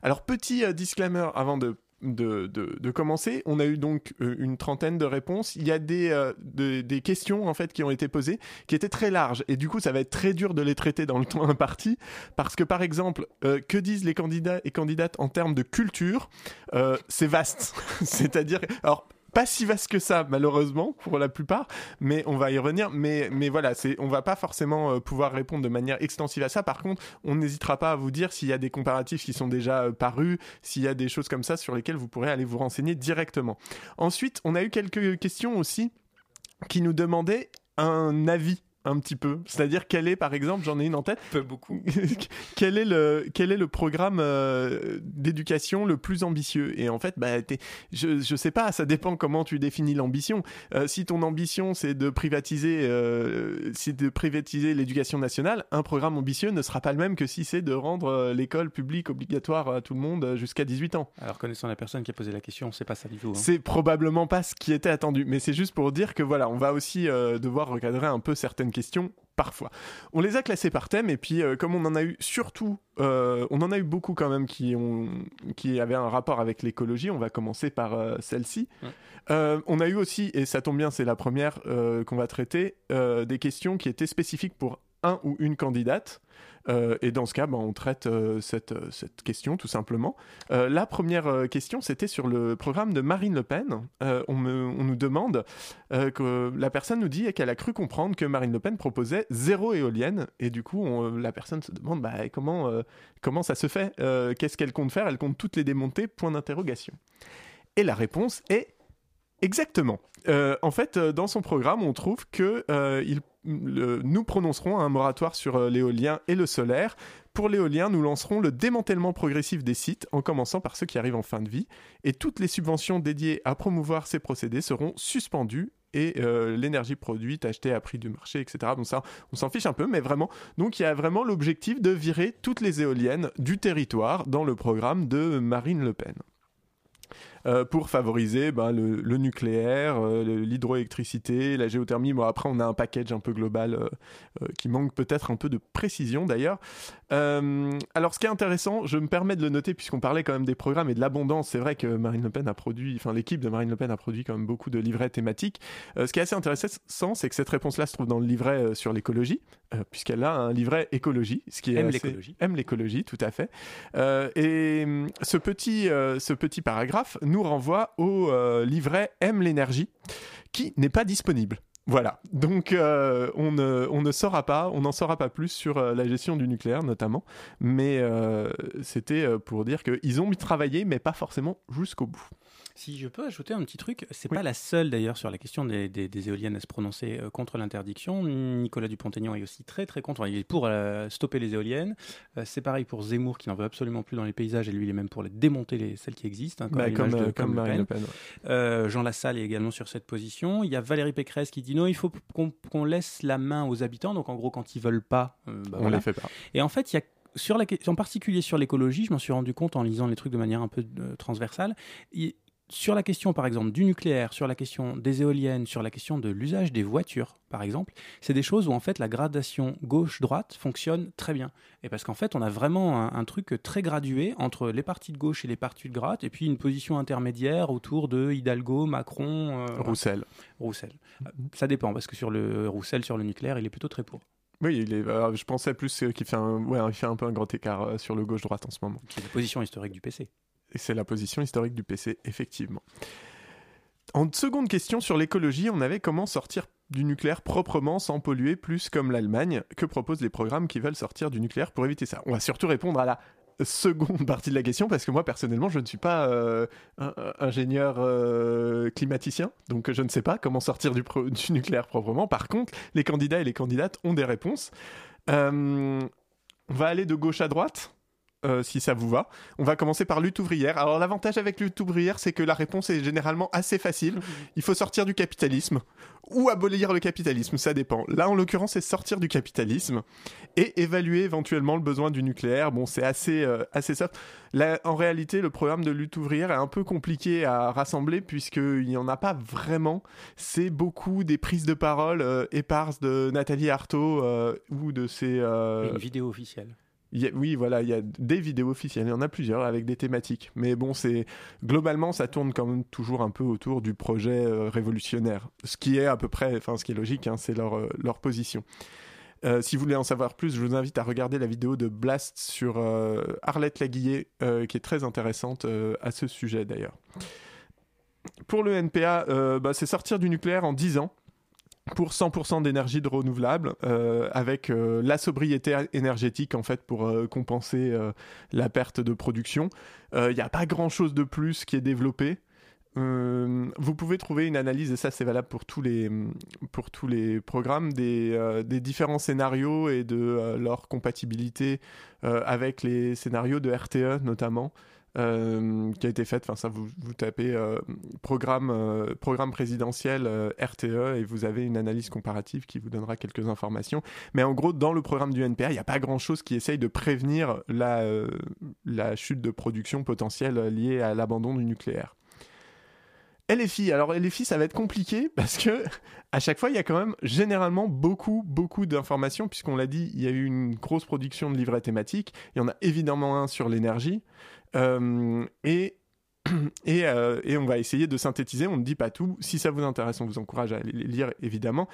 Alors, petit disclaimer avant de de, de, commencer. On a eu donc euh, une trentaine de réponses. Il y a des, euh, de- des questions en fait qui ont été posées qui étaient très larges et du coup ça va être très dur de les traiter dans le temps imparti parce que par exemple euh, que disent les candidats et candidates en termes de culture c'est vaste. C'est-à-dire pas si vaste que ça malheureusement pour la plupart mais on va y revenir. Mais voilà c'est on va pas forcément euh, pouvoir répondre de manière extensive à ça. Par contre on n'hésitera pas à vous dire s'il y a des comparatifs qui sont déjà euh, parus s'il y a des choses comme ça sur lesquelles vous pourrez aller vous renseigner directement. Ensuite on a eu quelques questions aussi qui nous demandaient un avis un petit peu c'est-à-dire quel est par exemple j'en ai une en tête Peu beaucoup. quel est le quel est le programme euh, d'éducation le plus ambitieux? Et en fait bah t'es- je je sais pas ça dépend comment tu définis l'ambition Euh, si ton ambition c'est de privatiser euh, c'est de privatiser l'éducation nationale un programme ambitieux ne sera pas le même que si c'est de rendre l'école publique obligatoire à tout le monde jusqu'à 18 ans Alors, connaissant la personne qui a posé la question, c'est pas ça du tout. hein. c'est probablement pas ce qui était attendu, mais c'est juste pour dire que voilà, on va aussi devoir recadrer un peu certaines questions parfois. On les a classées par thème et puis euh, comme on en a eu surtout, euh, on en a eu beaucoup quand même qui ont qui avaient un rapport avec l'écologie. On va commencer par euh, celle-ci. Ouais. On a eu aussi et ça tombe bien, c'est la première qu'on va traiter, des questions qui étaient spécifiques pour un ou une candidate. Euh, et dans ce cas, ben, on traite euh, cette, euh, cette question tout simplement. La première question, c'était sur le programme de Marine Le Pen. On, me- on nous demande que la personne nous dit qu'elle a cru comprendre que Marine Le Pen proposait zéro éolienne. Et du coup, la personne se demande bah, comment, comment ça se fait? Qu'est-ce qu'elle compte faire? Elle compte toutes les démonter? Point d'interrogation. Et la réponse est exactement. Euh, en fait, euh, dans son programme, on trouve que euh, nous prononcerons un moratoire sur l'éolien et le solaire. Pour l'éolien, nous lancerons le démantèlement progressif des sites, en commençant par ceux qui arrivent en fin de vie, et toutes les subventions dédiées à promouvoir ces procédés seront suspendues et l'énergie produite achetée à prix du marché, etc. Donc ça, on s'en fiche un peu, mais vraiment. Donc il y a vraiment l'objectif de virer toutes les éoliennes du territoire dans le programme de Marine Le Pen. Euh, pour favoriser ben, le, le nucléaire, euh, le- l'hydroélectricité, la géothermie. Bon, après, on a un package un peu global euh, qui manque peut-être un peu de précision d'ailleurs. Alors, ce qui est intéressant, je me permets de le noter puisqu'on parlait quand même des programmes et de l'abondance. C'est vrai que Marine Le Pen a produit, enfin l'équipe de Marine Le Pen a produit quand même beaucoup de livrets thématiques. Ce qui est assez intéressant, c'est que cette réponse-là se trouve dans le livret sur l'écologie, puisqu'elle a un livret écologie, ce qui est Aime assez- l'écologie. aime l'écologie, tout à fait. Et ce petit, ce petit paragraphe nous renvoie au euh, livret Aime l'énergie, qui n'est pas disponible. Voilà, donc euh, on, ne, saura pas, on n'en saura pas plus sur euh, la gestion du nucléaire notamment, mais c'était pour dire qu'ils ont travaillé, mais pas forcément jusqu'au bout. Si je peux ajouter un petit truc, c'est Oui. pas la seule d'ailleurs sur la question des, des- des éoliennes à se prononcer euh, contre l'interdiction. Nicolas Dupont-Aignan est aussi très très contre. Il est pour euh, stopper les éoliennes. Euh, c'est pareil pour Zemmour qui n'en veut absolument plus dans les paysages et lui il est même pour les démonter les, celles qui existent. hein, Bah, comme, de- Le Marine Pen. Le Pen. ouais. Jean Lassalle est également sur cette position. Il y a Valérie Pécresse qui dit non, il faut qu'on laisse la main aux habitants. Donc en gros, quand ils veulent pas, bah, On voilà. les fait pas. Et en fait, il y a sur la, que- en particulier sur l'écologie, je m'en suis rendu compte en lisant les trucs de manière un peu euh, transversale. Il- sur la question, par exemple, du nucléaire, sur la question des éoliennes, sur la question de l'usage des voitures, par exemple, c'est des choses où en fait la gradation gauche-droite fonctionne très bien. Et parce qu'en fait, on a vraiment un, un truc très gradué entre les partis de gauche et les partis de droite, et puis une position intermédiaire autour de Hidalgo, Macron, euh, Roussel. Roussel. Euh, Ça dépend, parce que sur le Roussel, sur le nucléaire, il est plutôt très pour. Oui, il est, euh, je pensais plus euh, qu'il fait, un, ouais, il fait un peu un grand écart euh, sur le gauche-droite en ce moment. C'est la position historique du PC. C'est la position historique du PC, effectivement. En seconde question sur l'écologie, on avait comment sortir du nucléaire proprement sans polluer plus comme l'Allemagne. Que proposent les programmes qui veulent sortir du nucléaire pour éviter ça? On va surtout répondre à la seconde partie de la question parce que moi personnellement je ne suis pas euh, ingénieur euh, climaticien donc je ne sais pas comment sortir du nucléaire proprement par contre les candidats et les candidates ont des réponses Euh, on va aller de gauche à droite euh, si ça vous va. On va commencer par lutte ouvrière. Alors l'avantage avec lutte ouvrière, c'est que la réponse est généralement assez facile. Il faut sortir du capitalisme ou abolir le capitalisme, ça dépend. Là, en l'occurrence, c'est sortir du capitalisme et évaluer éventuellement le besoin du nucléaire. Bon, c'est assez, euh, assez soft. Là, en réalité, le programme de lutte ouvrière est un peu compliqué à rassembler puisqu'il n'y en a pas vraiment. C'est beaucoup des prises de parole euh, éparses de Nathalie Arthaud euh, ou de ses... euh, Une vidéo officielle. Oui, voilà, il y a des vidéos officielles, il y en a plusieurs avec des thématiques. Mais bon, c'est globalement, ça tourne quand même toujours un peu autour du projet euh, révolutionnaire, ce qui est à peu près, enfin, ce qui est logique, hein, c'est leur euh, position. Euh, si vous voulez en savoir plus, je vous invite à regarder la vidéo de Blast sur Arlette Laguillet, qui est très intéressante à ce sujet d'ailleurs. Pour le NPA, bah, c'est sortir du nucléaire en 10 ans pour 100% d'énergie de renouvelable, euh, avec euh, la sobriété énergétique en fait pour euh, compenser la perte de production. Il n'y a pas grand-chose de plus qui est développé. Vous pouvez trouver une analyse, et ça c'est valable pour tous les, pour tous les programmes, des, des différents scénarios et de leur compatibilité avec les scénarios de RTE notamment, euh, qui a été faite. Enfin, ça, vous, tapez euh, programme, euh, programme présidentiel RTE et vous avez une analyse comparative qui vous donnera quelques informations. Mais en gros, dans le programme du NPR, il n'y a pas grand-chose qui essaye de prévenir la, la chute de production potentielle liée à l'abandon du nucléaire. LFI, alors LFI ça va être compliqué parce que à chaque fois il y a quand même généralement beaucoup beaucoup d'informations puisqu'on l'a dit il y a eu une grosse production de livrets thématiques, il y en a évidemment un sur l'énergie et et, euh, et on va essayer de synthétiser, on ne dit pas tout, si ça vous intéresse on vous encourage à les lire évidemment.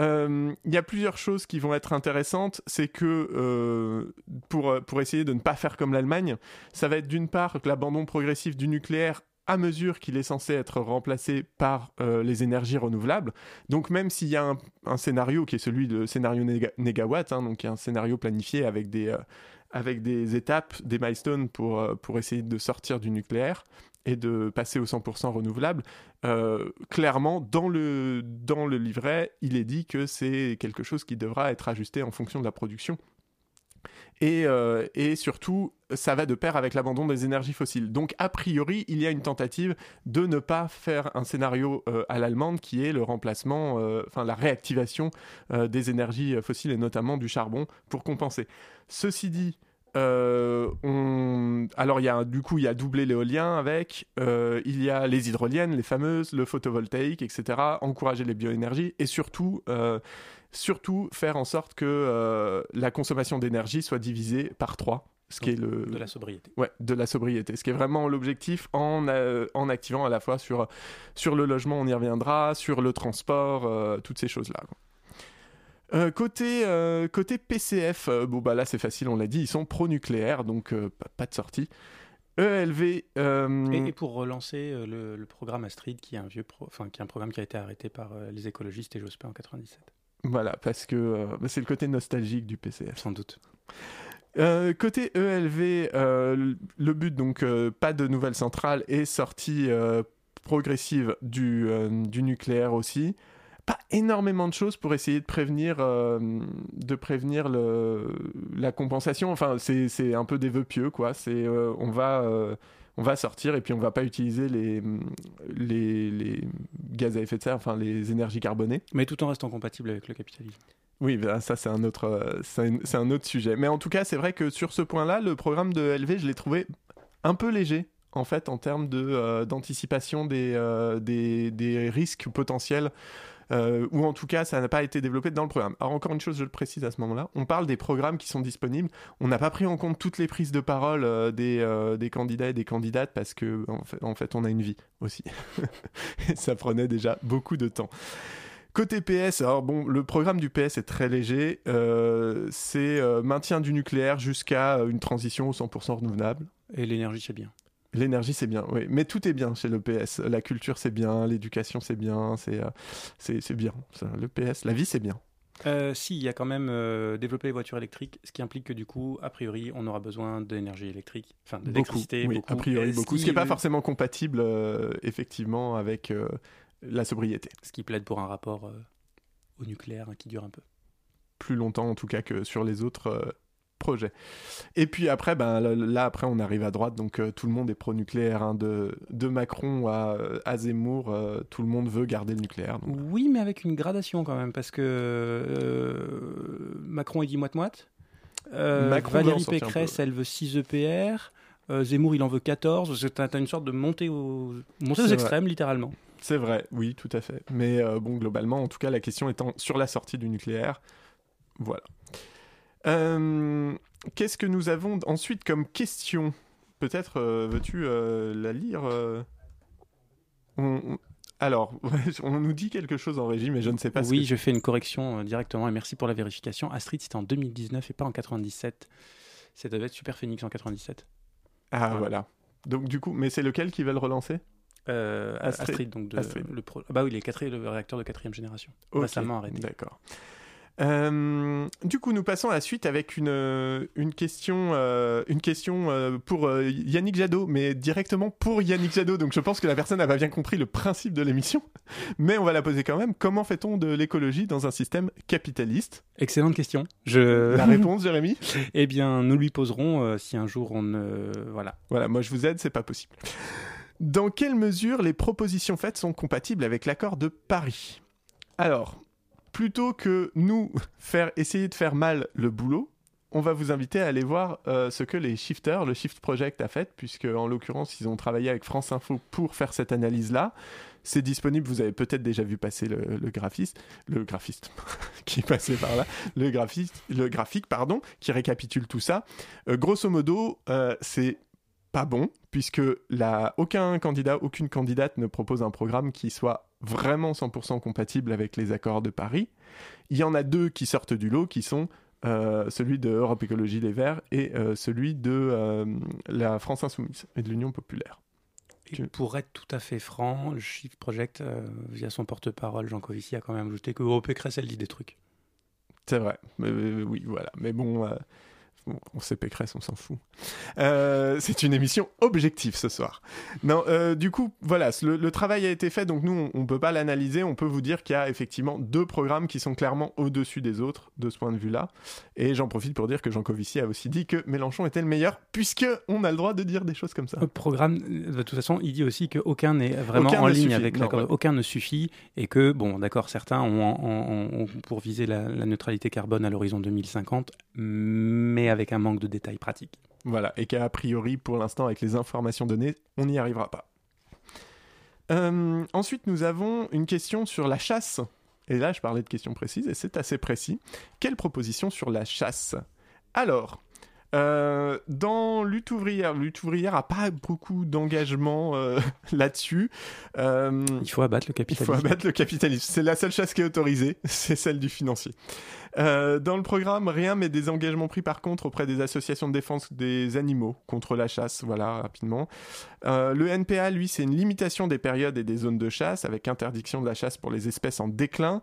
Euh, Il y a plusieurs choses qui vont être intéressantes, c'est que euh, pour, pour essayer de ne pas faire comme l'Allemagne, ça va être d'une part l'abandon progressif du nucléaire à mesure qu'il est censé être remplacé par euh, les énergies renouvelables. Donc même s'il y a un, scénario qui est celui de scénario néga- négawatt, hein, donc un scénario planifié avec des, euh, avec des étapes, des milestones pour, euh, pour essayer de sortir du nucléaire et de passer au 100% renouvelable, euh, clairement, dans le, dans le livret, il est dit que c'est quelque chose qui devra être ajusté en fonction de la production. Et, euh, et surtout, ça va de pair avec l'abandon des énergies fossiles. Donc, a priori, il y a une tentative de ne pas faire un scénario à l'allemande qui est le remplacement, enfin la réactivation des énergies fossiles et notamment du charbon pour compenser. Ceci dit, euh, on... alors il y a du coup il y a doublé l'éolien avec, euh, il y a les hydroliennes, les fameuses, le photovoltaïque, etc. Encourager les bioénergies et surtout euh, surtout faire en sorte que la consommation d'énergie soit divisée par 3 ce qui est le De la sobriété. ouais de la sobriété ce qui est vraiment l'objectif en en activant à la fois sur sur le logement on y reviendra sur le transport toutes ces choses là euh, côté, euh, côté PCF, euh, bon bah là c'est facile, on l'a dit, ils sont pro-nucléaire, donc pas, de sortie. ELV, euh, Et, et pour relancer euh, le, le programme Astrid, qui est un vieux, pro- enfin qui est un programme qui a été arrêté par euh, les écologistes et Jospin en 97. voilà, parce que bah, c'est le côté nostalgique du PCF. Sans doute. Côté ELV, le- but donc pas de nouvelle centrale et sortie progressive du, du nucléaire aussi. Pas énormément de choses pour essayer de prévenir, euh, de prévenir le, la compensation. Enfin, c'est un peu des vœux pieux, quoi. C'est euh, on va euh, on va sortir et puis on va pas utiliser les, les, les gaz à effet de serre, enfin les énergies carbonées. Mais tout en restant compatible avec le capitalisme. Oui, ben, ça c'est un autre, c'est un, autre sujet. Mais en tout cas, c'est vrai que sur ce point-là, le programme de LV, je l'ai trouvé un peu léger en fait en termes de d'anticipation des, des des risques potentiels. Euh, ou en tout cas, ça n'a pas été développé dans le programme. Alors encore une chose, je le précise à ce moment-là, on parle des programmes qui sont disponibles. On n'a pas pris en compte toutes les prises de parole euh, des, euh, des candidats et des candidates parce que en fait, fait, on a une vie aussi. Et ça prenait déjà beaucoup de temps. Côté PS, alors bon, le programme du PS est très léger. C'est maintien du nucléaire jusqu'à une transition au 100% renouvelable. Et l'énergie, c'est bien. L'énergie, c'est bien, oui. Mais tout est bien chez le PS. La culture, c'est bien. L'éducation, c'est bien. C'est euh, c'est bien. Ça, le PS, la vie, c'est bien. Euh, si, il y a quand même euh, développé les voitures électriques, ce qui implique que du coup, a priori, on aura besoin d'énergie électrique, enfin Beaucoup. d'électricité, Oui, beaucoup. a priori, beaucoup. Ce qui n'est pas forcément compatible, euh, effectivement, avec la sobriété. Ce qui plaide pour un rapport au nucléaire hein, qui dure un peu. Plus longtemps, en tout cas, que sur les autres projet. Et puis après, ben, là, après, on arrive à droite, donc euh, tout le monde est pro-nucléaire, hein, de, de Macron à, à Zemmour, euh, tout le monde veut garder le nucléaire. donc. Oui, mais avec une gradation quand même, parce que euh, Macron, il dit moite-moite. Euh, Valérie Pécresse, elle veut 6 EPR. Euh, Zemmour, il en veut 14. C'est- T'as une sorte de montée, au... montée aux vrai. extrêmes, littéralement. C'est vrai, oui, tout à fait. Mais euh, bon, globalement, en tout cas, la question étant sur la sortie du nucléaire. Voilà. Euh, Qu'est-ce que nous avons ensuite comme question? Peut-être euh, veux-tu euh, la lire On- Alors, on nous dit quelque chose en régie, mais je ne sais pas ce oui, que- je fais une correction directement et merci pour la vérification. Astrid, c'était en 2019 et pas en 97. Ça devait être Super Phoenix en 97. Ah, Voilà. voilà. Donc, du coup, mais c'est lequel qui va le relancer? Astrid. Astrid. donc de, Astrid. le pro- ah bah oui, les quatri- le réacteur de quatrième génération. Récemment arrêté. D'accord. Euh, du coup, nous passons à la suite avec une, euh, une question, euh, une question euh, pour Yannick Jadot, mais directement pour Yannick Jadot. Donc, je pense que la personne n'a pas bien compris le principe de l'émission, mais on va la poser quand même. Comment fait-on de l'écologie dans un système capitaliste? Excellente question. Je... La réponse, Jérémy? Eh bien, nous lui poserons si un jour on ne. Voilà. Voilà, moi je vous aide, c'est pas possible. Dans quelle mesure les propositions faites sont compatibles avec l'accord de Paris? Alors, plutôt que nous faire essayer de faire mal le boulot, on va vous inviter à aller voir euh, ce que les shifters, le Shift Project a fait, puisque en l'occurrence ils ont travaillé avec France Info pour faire cette analyse-là. C'est disponible, vous avez peut-être déjà vu passer le, graphiste, le graphiste qui passait par là, le graphique pardon, qui récapitule tout ça. Euh, grosso modo, euh, c'est pas bon, puisque aucun candidat, aucune candidate ne propose un programme qui soit vraiment 100% compatible avec les accords de Paris. Il y en a deux qui sortent du lot, qui sont euh, celui de Europe Écologie Les Verts et euh, celui de euh, la France Insoumise et de l'Union Populaire. Et Tu- pour être tout à fait franc, le Shift Project, via son porte-parole, Jean Covici, a quand même ajouté que oh, Pécresse, elle dit des trucs. C'est vrai, Mais, oui, voilà. Mais bon, on sait Pécresse, on s'en fout. Euh, c'est une émission objective ce soir. Non, euh, du coup, voilà, le, le travail a été fait, donc nous, on ne peut pas l'analyser. On peut vous dire qu'il y a effectivement deux programmes qui sont clairement au-dessus des autres de ce point de vue-là. Et j'en profite pour dire que Jean Covici a aussi dit que Mélenchon était le meilleur, puisque on a le droit de dire des choses comme ça. Le programme, de toute façon, il dit aussi qu'aucun n'est vraiment Aucun en ne ligne suffit. avec l'accord. ouais. Aucun ne suffit et que, bon, d'accord, certains ont, ont- ont- ont pour viser la, la neutralité carbone à l'horizon 2050, mais avec un manque de détails pratiques. Voilà, et qu'a priori, pour l'instant, avec les informations données, on n'y arrivera pas. Euh, ensuite, nous avons une question sur la chasse. Et là, je parlais de questions précises, et c'est assez précis. Quelle proposition sur la chasse? Alors, euh, dans Lutte ouvrière, Lutte ouvrière a pas beaucoup d'engagement euh, là-dessus. Euh, Il faut abattre le il faut capitalisme. abattre le capitalisme. C'est la seule chasse qui est autorisée, c'est celle du financier. Dans le programme, rien, mais des engagements pris par contre auprès des associations de défense des animaux contre la chasse, voilà, rapidement. Le NPA, lui, c'est une limitation des périodes et des zones de chasse, avec interdiction de la chasse pour les espèces en déclin.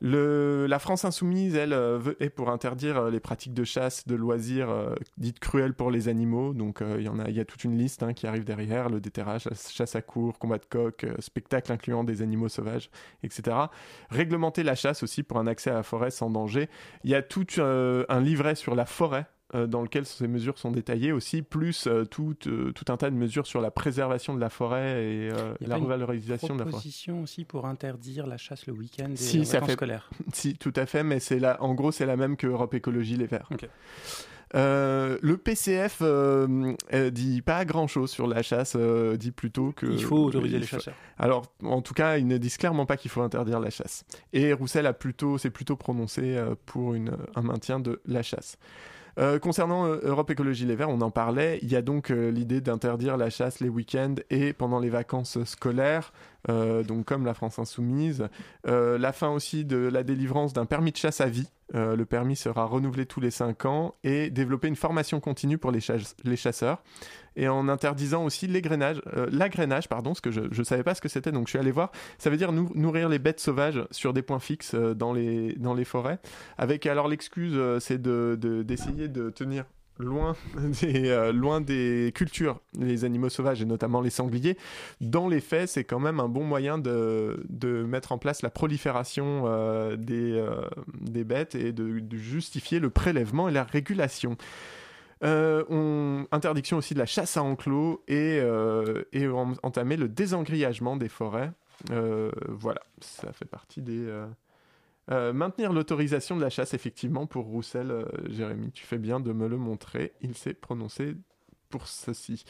La France insoumise, elle, euh, veut- est pour interdire euh, les pratiques de chasse, de loisirs euh, dites cruelles pour les animaux. Donc il y en a, toute une liste hein, qui arrive derrière le déterrage, la chasse à cours, combat de coq, spectacle incluant des animaux sauvages, etc. Réglementer la chasse aussi pour un accès à la forêt sans danger. Il y a tout un livret sur la forêt. Euh, dans lequel ces mesures sont détaillées aussi, plus euh, tout, euh, tout un tas de mesures sur la préservation de la forêt et la revalorisation de la forêt. Proposition aussi pour interdire la chasse le week-end et Si, les ça fait- scolaires. Si, tout à fait, mais c'est la, en gros, c'est la même que Europe Écologie Les Verts. Euh, le PCF euh, euh, dit pas grand chose sur la chasse, dit plutôt que. Il faut autoriser les chasseurs. Alors, en tout cas, ils ne disent clairement pas qu'il faut interdire la chasse. Et Roussel a plutôt, s'est plutôt prononcé pour une, un maintien de la chasse. Euh, concernant euh, Europe Écologie Les Verts, on en parlait. Il y a donc euh, l'idée d'interdire la chasse les week-ends et pendant les vacances scolaires, donc comme la France Insoumise. La fin aussi de la délivrance d'un permis de chasse à vie. Euh, le permis sera renouvelé tous les 5 ans et développer une formation continue pour les, chasse- les chasseurs. Et en interdisant aussi euh, l'agrainage, pardon, parce que je ne savais pas ce que c'était, donc je suis allé voir. Ça veut dire nou- nourrir les bêtes sauvages sur des points fixes euh, dans, les, forêts. Avec alors l'excuse, c'est de, de- d'essayer de tenir loin des, euh, loin des cultures, les animaux sauvages et notamment les sangliers. Dans les faits, c'est quand même un bon moyen de, de mettre en place la prolifération euh, des, euh, des bêtes et de, justifier le prélèvement et la régulation. On... Interdiction aussi de la chasse à enclos et, et en- entamer le désengrillagement des forêts. Voilà, ça fait partie des... euh, maintenir l'autorisation de la chasse, effectivement, pour Roussel, euh, Jérémy, tu fais bien de me le montrer. Il s'est prononcé pour ceci.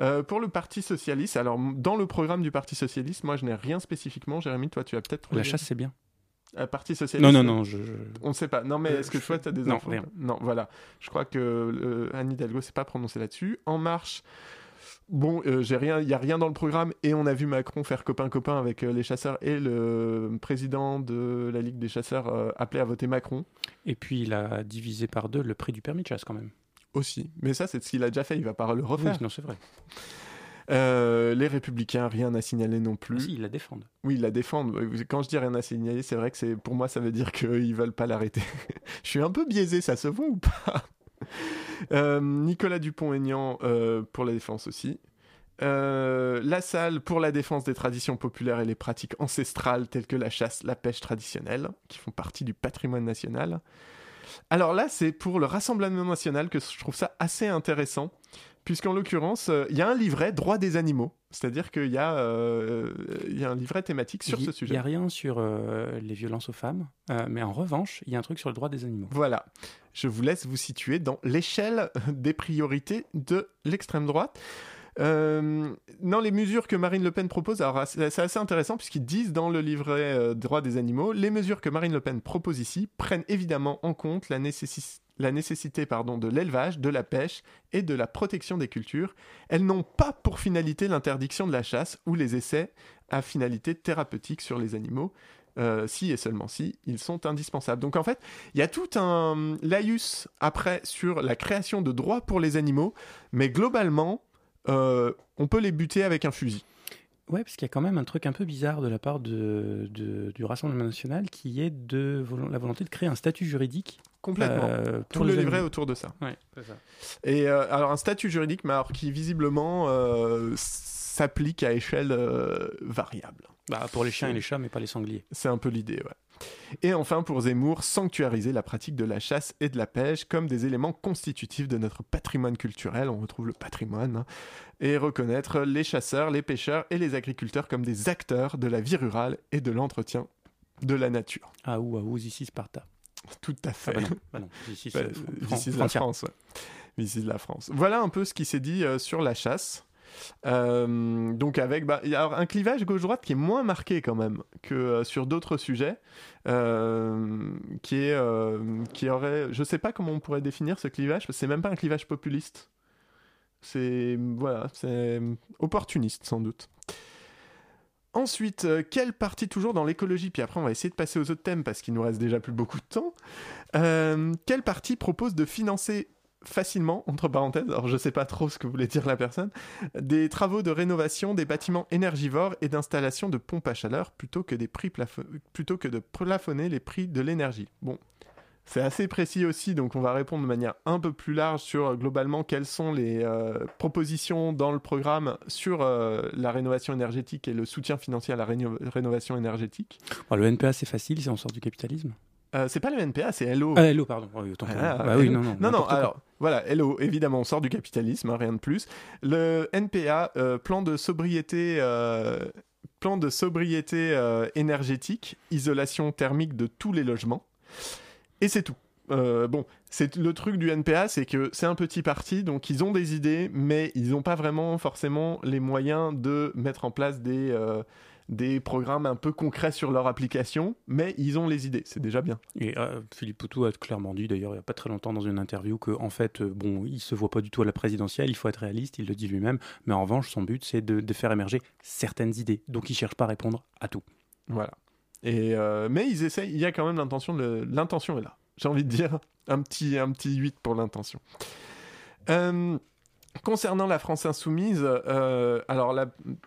Euh, pour le Parti Socialiste, alors dans le programme du Parti Socialiste, moi je n'ai rien spécifiquement. Jérémy, toi tu as peut-être trouvé. La chasse, c'est bien. Euh, Parti Socialiste Non, non, non, je. on ne sait pas. Non, mais est-ce que je toi, tu as des non, infos rien. Non, voilà. Je crois que euh, Anne Hidalgo s'est pas prononcée là-dessus. En marche, bon, euh, j'ai rien, il y a rien dans le programme et on a vu Macron faire copain-copain avec euh, les chasseurs et le président de la Ligue des chasseurs euh, appelé à voter Macron Et puis, il a divisé par deux le prix du permis de chasse, quand même. aussi. Mais ça, c'est ce qu'il a déjà fait. Il va pas le refaire. Oui, non, c'est vrai. Euh, les Républicains, rien à signaler non plus. Ah, si, ils la défendent. Oui, ils la défendent. Quand je dis rien à signaler, c'est vrai que c'est pour moi, ça veut dire qu'ils veulent pas l'arrêter. je suis un peu biaisé, ça se voit ou pas? Nicolas Dupont-Aignan euh, pour la défense aussi. Euh, la salle pour la défense des traditions populaires et les pratiques ancestrales telles que la chasse, la pêche traditionnelle, qui font partie du patrimoine national. Alors là, c'est pour le Rassemblement national que je trouve ça assez intéressant, puisqu'en l'occurrence, euh, il y a un livret droit des animaux, c'est-à-dire qu'il y, a, euh, il y a un livret thématique sur Il- ce Il sujet. n'y a rien sur euh, les violences aux femmes, euh, mais en revanche, il y a un truc sur le droit des animaux. Voilà. Je vous laisse vous situer dans l'échelle des priorités de l'extrême droite. Euh, dans les mesures que Marine Le Pen propose, alors c'est assez intéressant puisqu'ils disent dans le livret euh, droit des animaux, les mesures que Marine Le Pen propose ici prennent évidemment en compte la, la nécessité pardon, de l'élevage, de la pêche et de la protection des cultures. Elles n'ont pas pour finalité l'interdiction de la chasse ou les essais à finalité thérapeutique sur les animaux. Euh, si et seulement si ils sont indispensables. Donc en fait, il y a tout un laïus après sur la création de droits pour les animaux, mais globalement, euh, on peut les buter avec un fusil. Ouais, parce qu'il y a quand même un truc un peu bizarre de la part de, de- du Rassemblement national qui est de la volonté de créer un statut juridique. Complètement. euh, Tout pour le livret autour de ça. Ouais, c'est ça. Et euh, alors un statut juridique, mais alors qui visiblement euh, s'applique à échelle euh, variable. Bah, pour les chiens et les chats, mais pas les sangliers. C'est un peu l'idée, ouais. Et enfin, pour Zemmour, sanctuariser la pratique de la chasse et de la pêche comme des éléments constitutifs de notre patrimoine culturel, on retrouve le patrimoine, hein, et reconnaître les chasseurs, les pêcheurs et les agriculteurs comme des acteurs de la vie rurale et de l'entretien de la nature. Ah ou, ah ou, ici Sparta. Tout à fait. Ah bah non, bah non. Ici, Bah, la. France. ouais. Is la France. Voilà un peu ce qui s'est dit euh, sur la chasse. Euh, donc avec bah, il y a un clivage gauche-droite qui est moins marqué quand même que euh, sur d'autres sujets, euh, qui est euh, qui aurait, je sais pas comment on pourrait définir ce clivage, parce que c'est même pas un clivage populiste. C'est voilà, c'est opportuniste sans doute. Ensuite, quelle partie toujours dans l'écologie? Puis après, on va essayer de passer aux autres thèmes parce qu'il nous reste déjà plus beaucoup de temps. Quelle partie propose de financer facilement, entre parenthèses, alors je sais pas trop ce que voulait dire la personne, des travaux de rénovation des bâtiments énergivores et d'installation de pompes à chaleur plutôt que, des prix plutôt que de plafonner les prix de l'énergie. Bon, c'est assez précis aussi, donc on va répondre de manière un peu plus large sur euh, globalement quelles sont les euh, propositions dans le programme sur euh, la rénovation énergétique et le soutien financier à la réno- rénovation énergétique. Le NPA, c'est facile si on sort du capitalisme. Euh, c'est pas le NPA, c'est LO. Ah, hello, pardon. Pour Ah. Bah oui, hello. non, non. Non, non, alors, voilà, hello, évidemment, on sort du capitalisme, hein, rien de plus. Le NPA, euh, plan de sobriété, euh, plan de sobriété énergétique, isolation thermique de tous les logements. Et c'est tout. Euh, bon, c'est le truc du NPA, c'est que c'est un petit parti, donc ils ont des idées, mais ils n'ont pas vraiment forcément les moyens de mettre en place des, euh, des programmes un peu concrets sur leur application, mais ils ont les idées, c'est déjà bien. Et euh, Philippe Poutou a clairement dit, d'ailleurs, il n'y a pas très longtemps dans une interview, que en fait, euh, bon, il se voit pas du tout à la présidentielle, il faut être réaliste, il le dit lui-même, mais en revanche, son but, c'est de, de faire émerger certaines idées. Donc, il cherche pas à répondre à tout. Voilà. Et euh, mais ils essayent, il y a quand même l'intention, l'intention est là. J'ai envie de dire un petit, un petit 8 pour l'intention. Euh, Concernant la France insoumise, euh, alors là,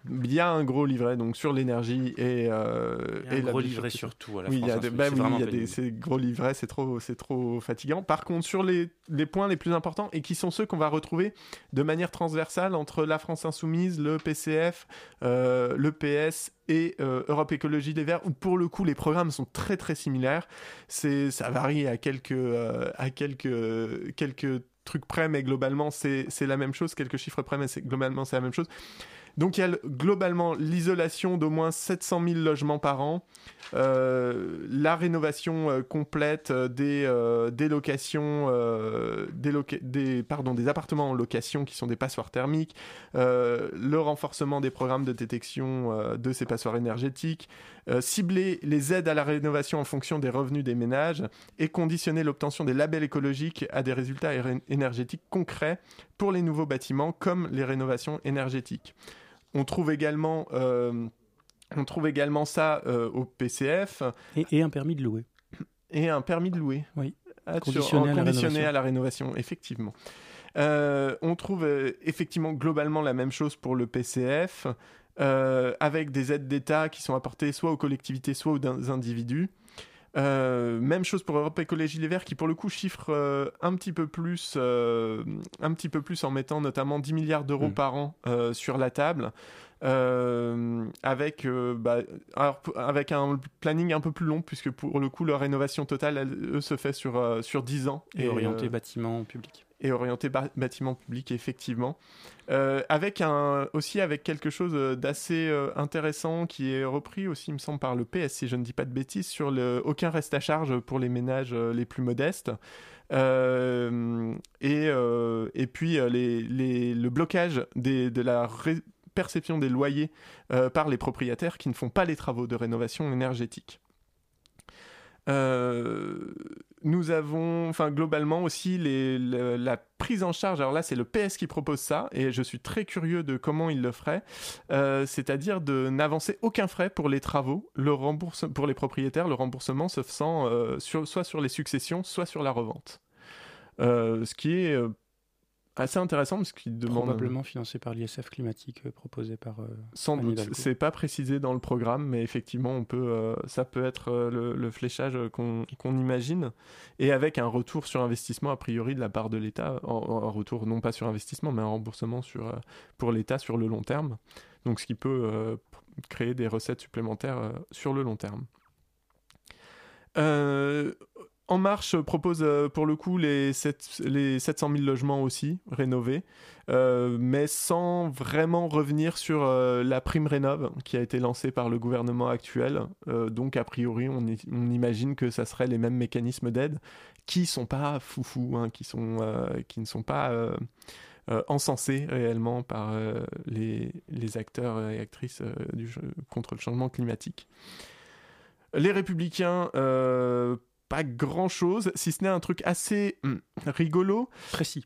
il y a un gros livret donc sur l'énergie et, euh, a un et la gros livret surtout à la oui, il y a bah oui, il y a des ces gros livrets, c'est trop, c'est trop fatigant. Par contre, sur les, les points les plus importants et qui sont ceux qu'on va retrouver de manière transversale entre la France insoumise, le PCF, euh, le PS et euh, Europe Écologie des Verts, où pour le coup les programmes sont très très similaires. C'est, ça varie à quelques, euh, à quelques, quelques trucs près, mais globalement c'est, la même chose. Quelques chiffres près, mais globalement c'est la même chose. Donc il y a le- globalement l'isolation d'au moins 700 000 logements par an, euh, la rénovation euh, complète euh, des, des locations, des, loca- des, pardon, des appartements en location qui sont des passoires thermiques, le renforcement des programmes de détection de ces passoires énergétiques, euh, cibler les aides à la rénovation en fonction des revenus des ménages et conditionner l'obtention des labels écologiques à des résultats énergétiques concrets pour les nouveaux bâtiments comme les rénovations énergétiques. On trouve également, euh, on trouve également ça euh, au PCF Et, et un permis de louer. et un permis de louer. Oui. Ah, Conditionné à la à la rénovation, effectivement. Euh, on trouve euh, effectivement globalement la même chose pour le PCF, euh, avec des aides d'État qui sont apportées soit aux collectivités, soit aux in- individus. Euh, même chose pour Europe Écologie Les Verts qui pour le coup chiffre euh, un petit peu plus un petit peu plus en mettant notamment 10 milliards d'euros Mm. par an sur la table avec bah, alors, avec un planning un peu plus long puisque pour le coup leur rénovation totale elle, se fait sur sur 10 ans Et, orienté euh, bâtiment public. Et orienté bâtiment public effectivement. Euh, avec un aussi avec quelque chose euh, d'assez euh, intéressant qui est repris aussi il me semble par le PS si je ne dis pas de bêtises sur le aucun reste à charge pour les ménages les plus modestes. Et et puis les, les- le blocage des, de la perception des loyers par les propriétaires qui ne font pas les travaux de rénovation énergétique euh, nous avons, enfin globalement aussi la prise en charge. Alors là, c'est le PS qui propose ça, et je suis très curieux de comment il le ferait. Euh, C'est-à-dire de n'avancer aucun frais pour les travaux, le rembourse pour les propriétaires, le remboursement se faisant euh, soit sur les successions, soit sur la revente. Ce qui est assez intéressant parce qu'il demande Probablement financé par l'ISF climatique euh, proposé par. euh, sans doute, c'est pas précisé dans le programme, mais effectivement, on peut, euh, ça peut être euh, le, le fléchage qu'on imagine, et avec un retour sur investissement a priori de la part de l'État, un retour non pas sur investissement, mais un remboursement sur, pour l'État sur le long terme, donc ce qui peut créer des recettes supplémentaires sur le long terme. Euh, en Marche propose euh, pour le coup les, sept- les 700 000 logements aussi rénovés, euh, mais sans vraiment revenir sur euh, la prime rénov qui a été lancée par le gouvernement actuel. Euh, donc a priori, on, imagine que ça serait les mêmes mécanismes d'aide qui sont pas foufou, hein, qui sont euh, qui ne sont pas euh, euh, encensés réellement par euh, les, acteurs et actrices euh, contre le changement climatique. Les républicains, euh, pas grand chose, si ce n'est un truc assez hum, rigolo, Précis.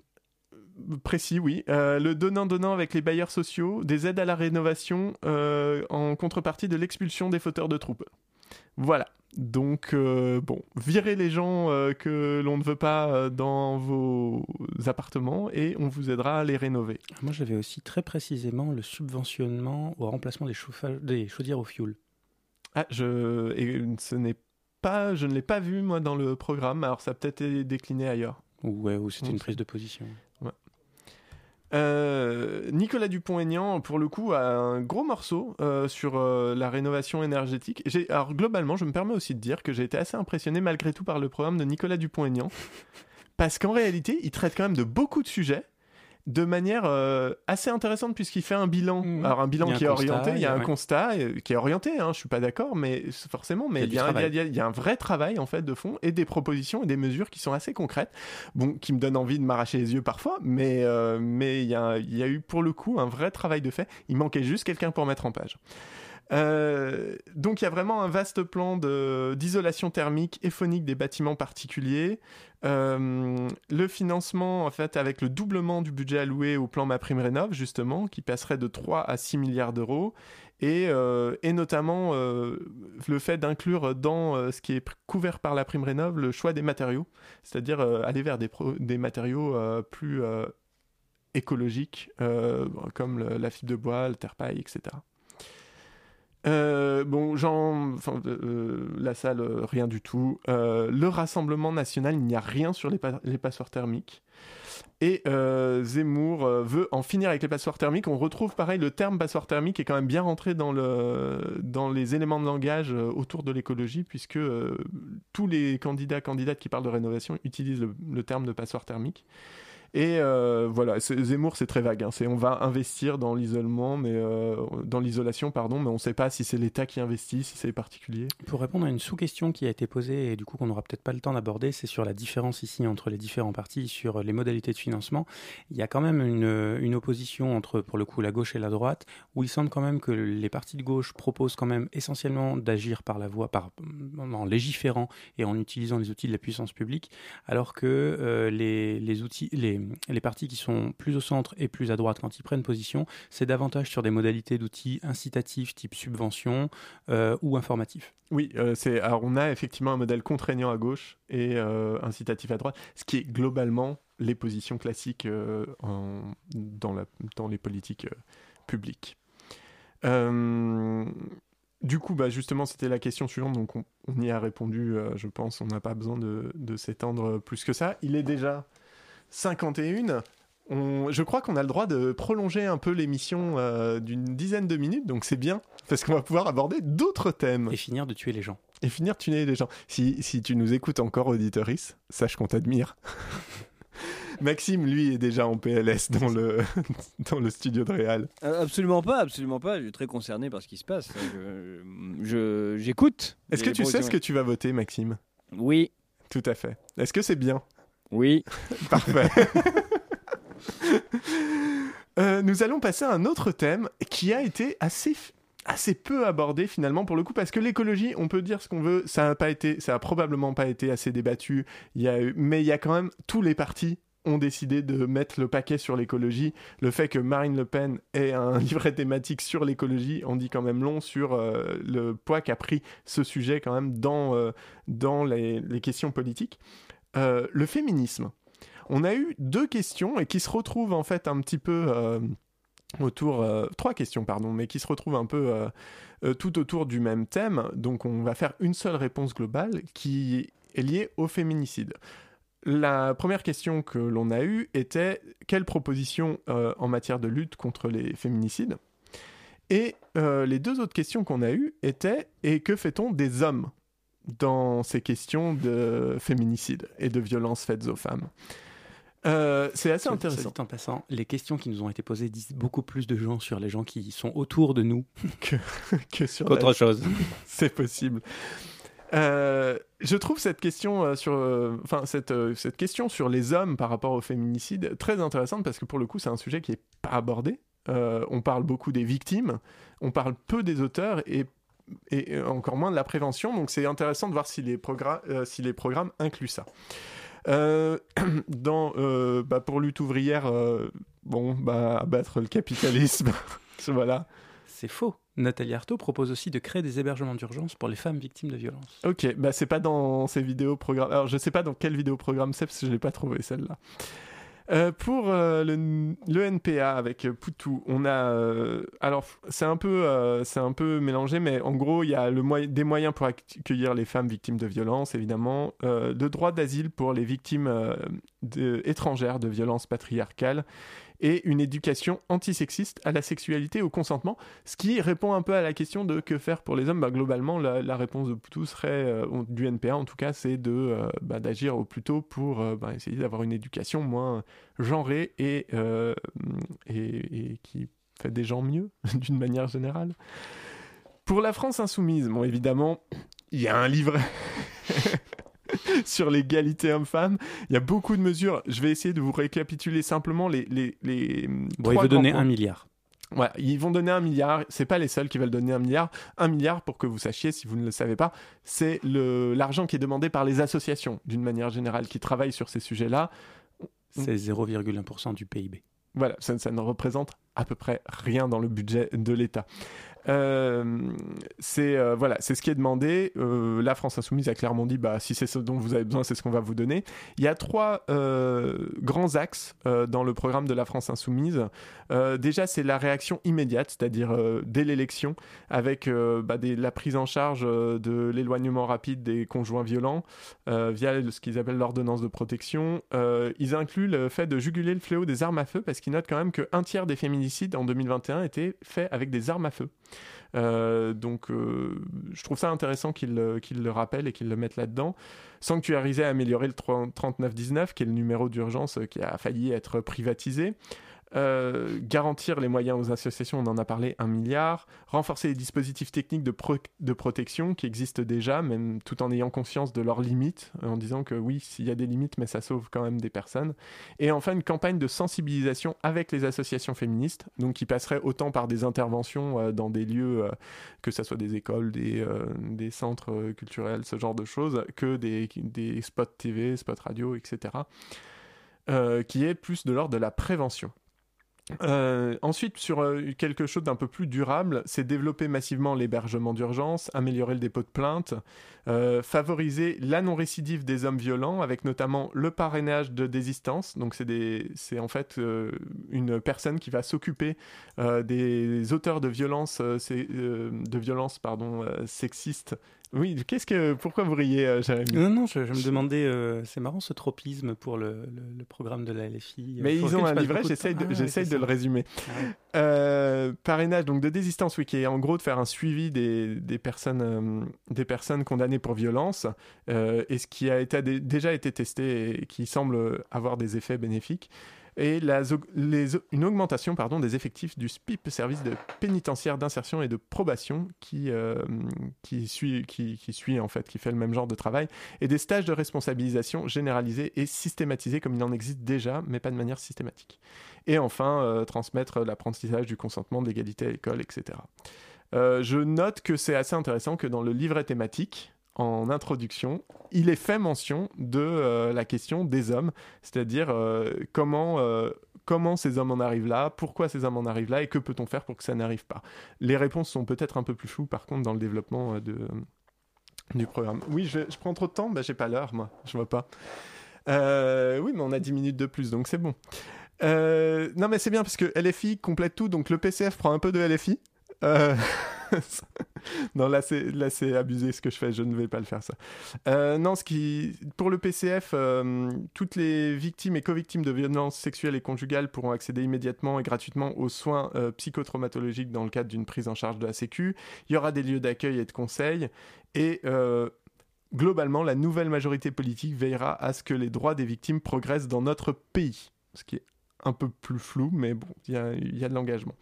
précis, oui. Euh, le donnant-donnant avec les bailleurs sociaux, des aides à la rénovation euh, en contrepartie de l'expulsion des fauteurs de troupes. Voilà. Donc, euh, bon, virez les gens euh, que l'on ne veut pas euh, dans vos appartements et on vous aidera à les rénover. Moi, j'avais aussi très précisément le subventionnement au remplacement des, chauffages, des chaudières au fioul. Ah, je... Et ce n'est pas... Je ne l'ai pas vu, moi, dans le programme. Alors, ça a peut-être été décliné ailleurs. Ou, ouais, ou c'était une prise de position. Euh, Nicolas Dupont-Aignan, pour le coup, a un gros morceau euh, sur euh, la rénovation énergétique. Alors, globalement, je me permets aussi de dire que j'ai été assez impressionné malgré tout par le programme de Nicolas Dupont-Aignan. Parce qu'en réalité, il traite quand même de beaucoup de sujets de manière euh, assez intéressante puisqu'il fait un bilan. Mhm. Alors un bilan qui est constat, orienté, il y a un ouais. constat euh, qui est orienté, hein, je suis pas d'accord, mais forcément, mais Il y y, a y y un vrai travail en fait de fond et des propositions et des mesures qui sont assez concrètes, bon, qui me donnent envie de m'arracher les yeux parfois, mais euh, mais il y a eu pour le coup un vrai travail de fait. Il manquait juste quelqu'un pour mettre en page. Euh, donc il y a vraiment un vaste plan d'isolation thermique et phonique des bâtiments particuliers. Euh, le financement, en fait, avec le doublement du budget alloué au plan MaPrimeRénov, justement, qui passerait de 3 à 6 milliards d'euros. Et, euh, notamment le fait d'inclure dans ce qui est couvert par la prime rénov le choix des matériaux, c'est-à-dire aller vers des, des matériaux plus écologiques, comme la fibre de bois, le terre-paille, etc. Euh, bon, Jean, enfin, euh, la salle, euh, rien du tout. Euh, le Rassemblement national, il n'y a rien sur les, pa- passoires thermiques. Et euh, Zemmour euh, veut en finir avec les passoires thermiques. On retrouve pareil, le terme passoire thermique est quand même bien rentré dans, le, dans les éléments de langage euh, autour de l'écologie, puisque euh, tous les candidats, candidates qui parlent de rénovation utilisent le, le terme de passoire thermique. Et euh, voilà, Zemmour, c'est très vague. hein. C'est on va investir dans l'isolement, mais euh, dans l'isolation, pardon, mais on ne sait pas si c'est l'État qui investit, si c'est les particuliers. Pour répondre à une sous-question qui a été posée et du coup qu'on n'aura peut-être pas le temps d'aborder, c'est sur la différence ici entre les différents partis sur les modalités de financement. Il y a quand même une, une opposition entre, pour le coup, la gauche et la droite, où il semble quand même que les partis de gauche proposent quand même essentiellement d'agir par la voie, par, en légiférant et en utilisant les outils de la puissance publique, alors que euh, les, les outils, les, les partis qui sont plus au centre et plus à droite quand ils prennent position, c'est davantage sur des modalités d'outils incitatifs type subvention euh, ou informatifs. Oui, euh, c'est alors on a effectivement un modèle contraignant à gauche et euh, incitatif à droite, ce qui est globalement les positions classiques dans, les politiques publiques. Du coup, bah, justement, c'était la question suivante, donc on, y a répondu, je pense, on n'a pas besoin de s'étendre plus que ça. Il est déjà 51. On- je crois qu'on a le droit de prolonger un peu l'émission euh, d'une dizaine de minutes, donc c'est bien, parce qu'on va pouvoir aborder d'autres thèmes Et finir de tuer les gens. et finir de tuner les gens. Si, si tu nous écoutes encore, auditoris, sache qu'on t'admire. Maxime, lui, est déjà en PLS dans le, dans le studio de Réal. Euh, Absolument pas, absolument pas. Je suis très concerné par ce qui se passe. Je- je- J'écoute. Est-ce que tu sais ce que tu vas voter, Maxime? Oui, Tout à fait. Est-ce que c'est bien? Oui. Parfait. Euh, nous allons passer à un autre thème qui a été assez assez peu abordé finalement pour le coup parce que l'écologie on peut dire ce qu'on veut ça a pas été ça a probablement pas été assez débattu il y a eu- mais il y a quand même tous les partis ont décidé de mettre le paquet sur l'écologie le fait que Marine Le Pen ait un livret thématique sur l'écologie en dit quand même long sur euh, le poids qu'a pris ce sujet quand même dans euh, dans les questions politiques Euh, le féminisme. On a eu deux questions et qui se retrouvent en fait un petit peu euh, autour euh, trois questions pardon mais qui se retrouvent un peu tout autour du même thème. Donc on va faire une seule réponse globale qui est liée au féminicide. La première question que l'on a eue était quelle proposition euh, en matière de lutte contre les féminicides? Et les deux autres questions qu'on a eues étaient et que fait-on des hommes? Dans ces questions de féminicide et de violences faites aux femmes euh, c'est assez intéressant. en passant, les questions qui nous ont été posées disent beaucoup plus de gens sur les gens qui sont autour de nous que sur la- qu'autre chose. C'est possible. Euh, je trouve cette question euh, sur, enfin cette cette question sur les hommes par rapport au féminicide très intéressante parce que pour le coup c'est un sujet qui est pas abordé. On parle beaucoup des victimes, on parle peu des auteurs et et encore moins de la prévention. Donc c'est intéressant de voir si les programmes euh, si les programmes incluent ça. Euh, dans euh, bah, pour lutte ouvrière, bon bah abattre le capitalisme, voilà. C'est faux. Nathalie Arthaud propose aussi de créer des hébergements d'urgence pour les femmes victimes de violences. Ok, bah c'est pas dans ces vidéos programmes. Alors je sais pas dans quel vidéo programme c'est parce que je l'ai pas trouvé celle-là. Euh, pour euh, le, NPA avec euh, Poutou, on a alors c'est un peu c'est un peu mélangé, mais en gros il y a le des moyens pour acc- accueillir les femmes victimes de violences, évidemment, le droit d'asile pour les victimes étrangères de violences patriarcales et une éducation antisexiste à la sexualité et au consentement, ce qui répond un peu à la question de que faire pour les hommes. Bah, globalement, la, réponse de Poutou serait, euh, du NPA en tout cas, c'est de euh, bah, d'agir au plus tôt pour euh, bah, essayer d'avoir une éducation moins genrée et, et, qui fait des gens mieux, d'une manière générale. Pour la France insoumise, bon, évidemment, il y a un livret sur l'égalité homme-femme. Il y a beaucoup de mesures. Je vais essayer de vous récapituler simplement les. les, les Bon, il veut donner un milliard. Ouais, ils vont donner un milliard. C'est pas les seuls qui veulent donner un milliard. Un milliard, pour que vous sachiez, si vous ne le savez pas, c'est l'argent qui est demandé par les associations, d'une manière générale, qui travaillent sur ces sujets-là. C'est 0,1% du PIB. Voilà, ça, ça ne représente à peu près rien dans le budget de l'État. Euh, c'est euh, voilà, c'est ce qui est demandé. Euh, la France insoumise a clairement dit, bah si c'est ce dont vous avez besoin, c'est ce qu'on va vous donner. Il y a trois grands axes dans le programme de la France insoumise. Déjà, c'est la réaction immédiate, c'est-à-dire dès l'élection, avec bah, la prise en charge de l'éloignement rapide des conjoints violents via ce qu'ils appellent l'ordonnance de protection. Ils incluent le fait de juguler le fléau des armes à feu parce qu'ils notent quand même qu'un tiers des féminicides en 2021 étaient faits avec des armes à feu. Euh, donc, euh, je trouve ça intéressant le, qu'ils le rappellent et qu'ils le mettent là-dedans. Sanctuariser et améliorer le 30 3919, qui est le numéro d'urgence euh, qui a failli être privatisé. Euh, garantir les moyens aux associations, on en a parlé, un milliard. Renforcer les dispositifs techniques de, de protection qui existent déjà, même tout en ayant conscience de leurs limites, en disant que oui, s'il y a des limites, mais ça sauve quand même des personnes. Et enfin, une campagne de sensibilisation avec les associations féministes, donc qui passerait autant par des interventions euh, dans des lieux, euh, que ce soit des écoles, des, euh, des centres euh, culturels, ce genre de choses, que des, des spots TV, spots radio, etc. euh, qui est plus de l'ordre de la prévention. Euh, ensuite, sur euh, quelque chose d'un peu plus durable, c'est développer massivement l'hébergement d'urgence, améliorer le dépôt de plainte, euh, favoriser la non-récidive des hommes violents, avec notamment le parrainage de désistance. Donc, c'est en fait une personne qui va s'occuper des auteurs de violences, de violences pardon, sexistes. Oui, qu'est-ce que, pourquoi vous riez, euh, Jérémy Non, non, je, je me demandais, euh, c'est marrant ce tropisme pour le, le- le programme de la LFI. Mais ils ont un livret, j'essaye de, Ah, ouais, de le résumer. Ah ouais. Euh, parrainage donc de désistance, oui, qui est en gros de faire un suivi des, des personnes, euh, des personnes condamnées pour violence, euh, et ce qui a été, déjà été testé et qui semble avoir des effets bénéfiques. Et une augmentation des effectifs du SPIP, service de pénitentiaire d'insertion et de probation, qui, euh, suit, fait le même genre de travail, et des stages de responsabilisation généralisés et systématisés comme il en existe déjà, mais pas de manière systématique. Et enfin, euh, transmettre l'apprentissage du consentement, de l'égalité à l'école, etc. Euh, je note que c'est assez intéressant que dans le livret thématique, en introduction, il est fait mention de euh, la question des hommes, c'est-à-dire euh, comment, euh, comment ces hommes en arrivent là, pourquoi ces hommes en arrivent là et que peut-on faire pour que ça n'arrive pas? Les réponses sont peut-être un peu plus floues par contre dans le développement de, du programme. Oui, je, prends trop de temps, bah, j'ai pas l'heure moi, je vois pas. Oui, mais on a 10 minutes de plus, donc c'est bon. Non, mais c'est bien parce que LFI complète tout, donc le PCF prend un peu de LFI. Euh, non, là c'est là c'est abusé ce que je fais, je ne vais pas le faire ça. Euh, non, ce qui pour le PCF, euh, toutes les victimes et co-victimes de violences sexuelles et conjugales pourront accéder immédiatement et gratuitement aux soins euh, psychotraumatologiques dans le cadre d'une prise en charge de la Sécu. Il y aura des lieux d'accueil et de conseil et globalement, la nouvelle majorité politique veillera à ce que les droits des victimes progressent dans notre pays, ce qui est un peu plus flou, mais bon, il y a, il y a de l'engagement.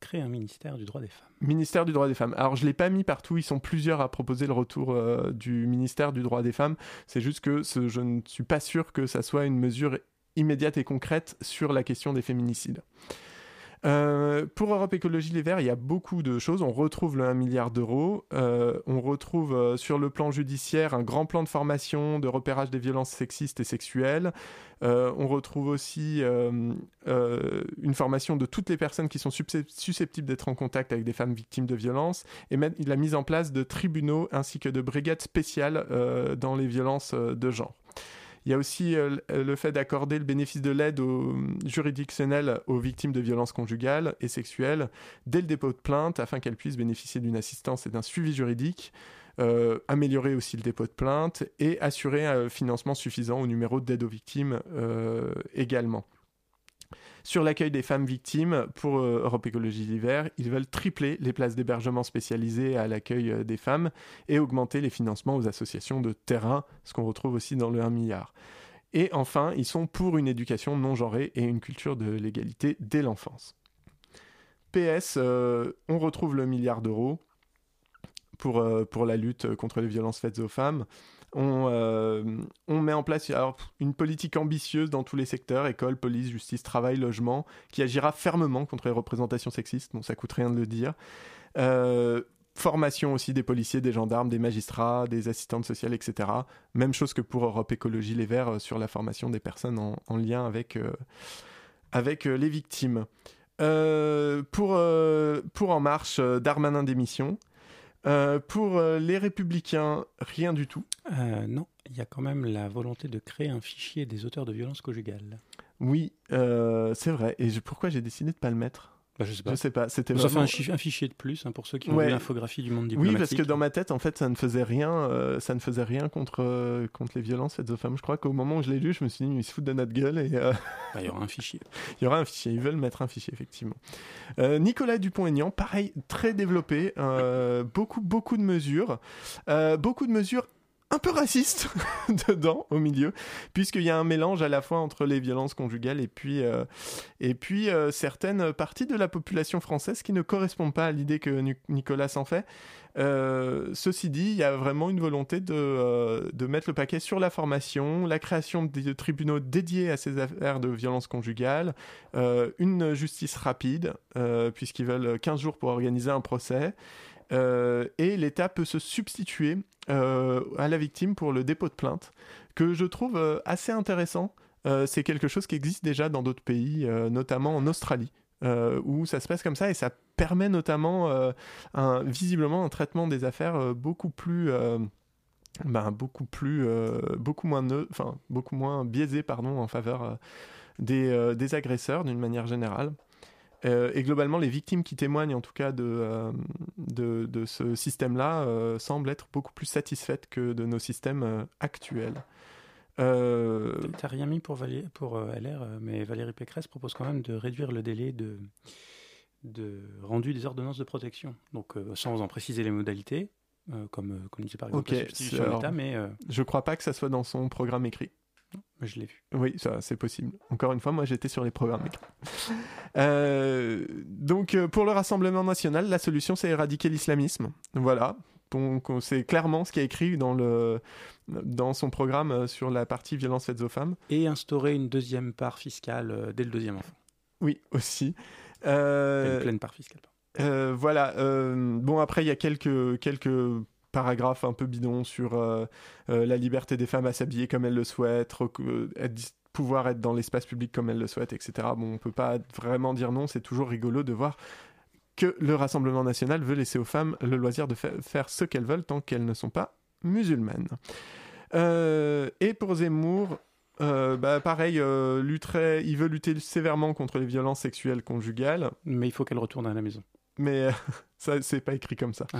Créer un ministère du droit des femmes. Ministère du droit des femmes. Alors je l'ai pas mis partout, ils sont plusieurs à proposer le retour euh, du ministère du droit des femmes. C'est juste que ce- je ne suis pas sûr que ça soit une mesure immédiate et concrète sur la question des féminicides. Euh, pour Europe Écologie Les Verts, il y a beaucoup de choses. On retrouve le 1 milliard d'euros. Euh, on retrouve euh, sur le plan judiciaire un grand plan de formation, de repérage des violences sexistes et sexuelles. On retrouve aussi une formation de toutes les personnes qui sont susceptibles d'être en contact avec des femmes victimes de violences et même la mise en place de tribunaux ainsi que de brigades spéciales dans les violences de genre. Il y a aussi euh, le le fait d'accorder le bénéfice de l'aide au- juridictionnelle aux victimes de violences conjugales et sexuelles dès le dépôt de plainte afin qu'elles puissent bénéficier d'une assistance et d'un suivi juridique, euh, améliorer aussi le dépôt de plainte et assurer un financement suffisant au numéro d'aide aux victimes euh, également. Sur l'accueil des femmes victimes, pour euh, Europe Écologie l'hiver, ils veulent tripler les places d'hébergement spécialisées à l'accueil euh, des femmes et augmenter les financements aux associations de terrain, ce qu'on retrouve aussi dans le 1 milliard. Et enfin, ils sont pour une éducation non genrée et une culture de l'égalité dès l'enfance. PS, euh, on retrouve le milliard d'euros pour, pour la lutte contre les violences faites aux femmes. On, euh, on met en place alors, une politique ambitieuse dans tous les secteurs, école, police, justice, travail, logement, qui agira fermement contre les représentations sexistes, bon ça coûte rien de le dire. Euh, formation aussi des policiers, des gendarmes, des magistrats, des assistantes sociales, etc. Même chose que pour Europe Écologie Les Verts euh, sur la formation des personnes en, en lien avec, avec les victimes. Pour, pour En Marche, Darmanin démission. Euh, pour euh, les Républicains, rien du tout. Euh, non, il y a quand même la volonté de créer un fichier des auteurs de violences conjugales. Oui, euh, c'est vrai. Et je- pourquoi j'ai décidé de pas le mettre? Bah, je sais pas. Je sais pas. C'était Ça fait vraiment- un, chi- un fichier de plus hein, pour ceux qui ont Ouais. vu l'infographie du monde Oui, diplomatique. parce que dans ma tête, en fait, ça ne faisait rien. euh, ça ne faisait rien contre euh, contre les violences faites aux femmes. Je crois qu'au moment où je l'ai lu, je me suis dit, ils se foutent de notre gueule et euh, Bah, il y aura un fichier. il y aura un fichier. Ils veulent mettre un fichier, effectivement. Nicolas Dupont-Aignan, pareil, très développé, beaucoup beaucoup de mesures, beaucoup de mesures un peu racistes dedans au milieu puisqu'il y a un mélange à la fois entre les violences conjugales et puis euh, euh, certaines parties de la population française qui ne correspondent pas à l'idée que Nicolas s'en fait. Euh, ceci dit, il y a vraiment une volonté de, de mettre le paquet sur la formation, la création de tribunaux dédiés à ces affaires de violences conjugales, une justice rapide, puisqu'ils veulent 15 jours pour organiser un procès, euh, et l'État peut se substituer euh, à la victime pour le dépôt de plainte, que je trouve euh, assez intéressant. C'est quelque chose qui existe déjà dans d'autres pays, notamment en Australie. où ça se passe comme ça et ça permet notamment visiblement un traitement des affaires beaucoup plus ben, beaucoup plus beaucoup moins biaisé pardon en faveur des agresseurs d'une manière générale Euh, et globalement les victimes qui témoignent en tout cas de, euh, de, de ce système là semblent être beaucoup plus satisfaites que de nos systèmes euh, actuels Euh, T'as rien mis pour, Valé- pour euh, LR, euh, mais Valérie Pécresse propose quand même de réduire le délai de, de rendu des ordonnances de protection. Donc, euh, sans en préciser les modalités, euh, comme, euh, comme disait par exemple Ok, la substitution d'État, mais euh, je crois pas que ça soit dans son programme écrit je l'ai vu. Oui, ça, c'est possible. Encore une fois, moi, j'étais sur les programmes. Euh, donc, euh, pour le Rassemblement national, la solution, c'est éradiquer l'islamisme. Voilà. Donc, on- c'est clairement ce qui est écrit dans, le, dans son programme euh, sur la partie violence faites aux femmes. Et instaurer une deuxième part fiscale euh, dès le deuxième enfant. Oui, aussi. Euh, Une pleine part fiscale. Euh, voilà. euh, bon, après, il y a quelques, quelques paragraphes un peu bidons sur euh, euh, la liberté des femmes à s'habiller comme elles le souhaitent, euh, être pouvoir être dans l'espace public comme elles le souhaitent, etc. Bon, on peut pas vraiment dire non. C'est toujours rigolo de voir que le Rassemblement national veut laisser aux femmes le loisir de fa- faire ce qu'elles veulent tant qu'elles ne sont pas musulmanes. Euh, et pour Zemmour, euh, bah, pareil, euh, lutterait- il veut lutter sévèrement contre les violences sexuelles conjugales Mais il faut qu'elle retourne à la maison. mais ça c'est pas écrit comme ça. Ah.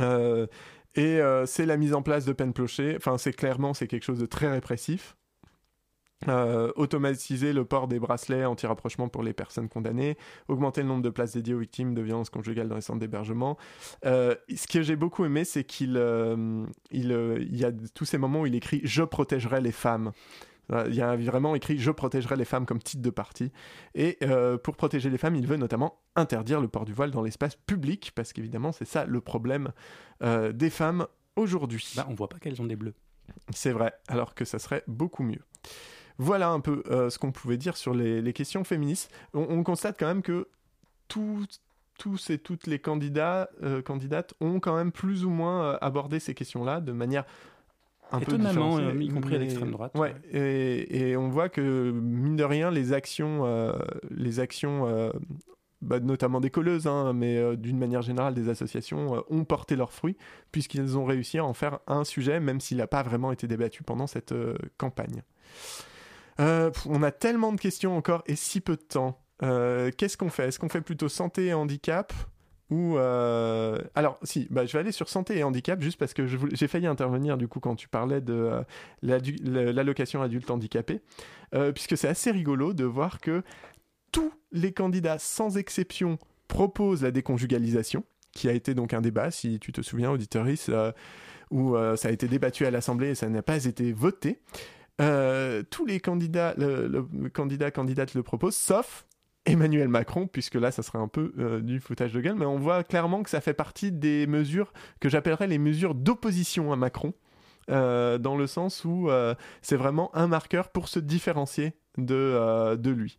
Euh, et euh, c'est la mise en place de peines clochées. Enfin, c'est clairement c'est quelque chose de très répressif. Euh, automatiser le port des bracelets anti-rapprochement pour les personnes condamnées, augmenter le nombre de places dédiées aux victimes de violences conjugales dans les centres d'hébergement. Ce que j'ai beaucoup aimé, c'est qu'il il, il y a tous ces moments où il écrit Je protégerai les femmes. Euh, Il y a vraiment écrit Je protégerai les femmes comme titre de parti. Et euh, pour protéger les femmes, il veut notamment interdire le port du voile dans l'espace public, parce qu'évidemment, c'est ça le problème euh, des femmes aujourd'hui. Bah, on voit pas qu'elles ont des bleus. C'est vrai, alors que ça serait beaucoup mieux. Voilà un peu euh, ce qu'on pouvait dire sur les, les questions féministes. On, on constate quand même que tous tous et toutes les candidats, candidates ont quand même plus ou moins abordé ces questions-là de manière un Étonnamment, euh, y compris à l'extrême droite. Ouais, et, et on voit que mine de rien, les actions, euh, les actions euh, bah, notamment des colleuses, hein, mais euh, d'une manière générale des associations, ont porté leurs fruits, puisqu'ils ont réussi à en faire un sujet, même s'il n'a pas vraiment été débattu pendant cette campagne. On a tellement de questions encore et si peu de temps. Qu'est-ce qu'on fait? Est-ce qu'on fait plutôt santé et handicap? Euh, alors si bah, je vais aller sur santé et handicap juste parce que j'ai failli intervenir du coup quand tu parlais de euh, l'allocation adulte handicapé. Euh, puisque c'est assez rigolo de voir que tous les candidats sans exception proposent la déconjugalisation qui a été donc un débat si tu te souviens auditoris où ça a été débattu à l'Assemblée et ça n'a pas été voté. Tous les candidats le, le candidat candidate le proposent sauf Emmanuel Macron, puisque là, ça serait un peu euh, du foutage de gueule, mais on voit clairement que ça fait partie des mesures que j'appellerais les mesures d'opposition à Macron, euh, dans le sens où euh, c'est vraiment un marqueur pour se différencier de, lui.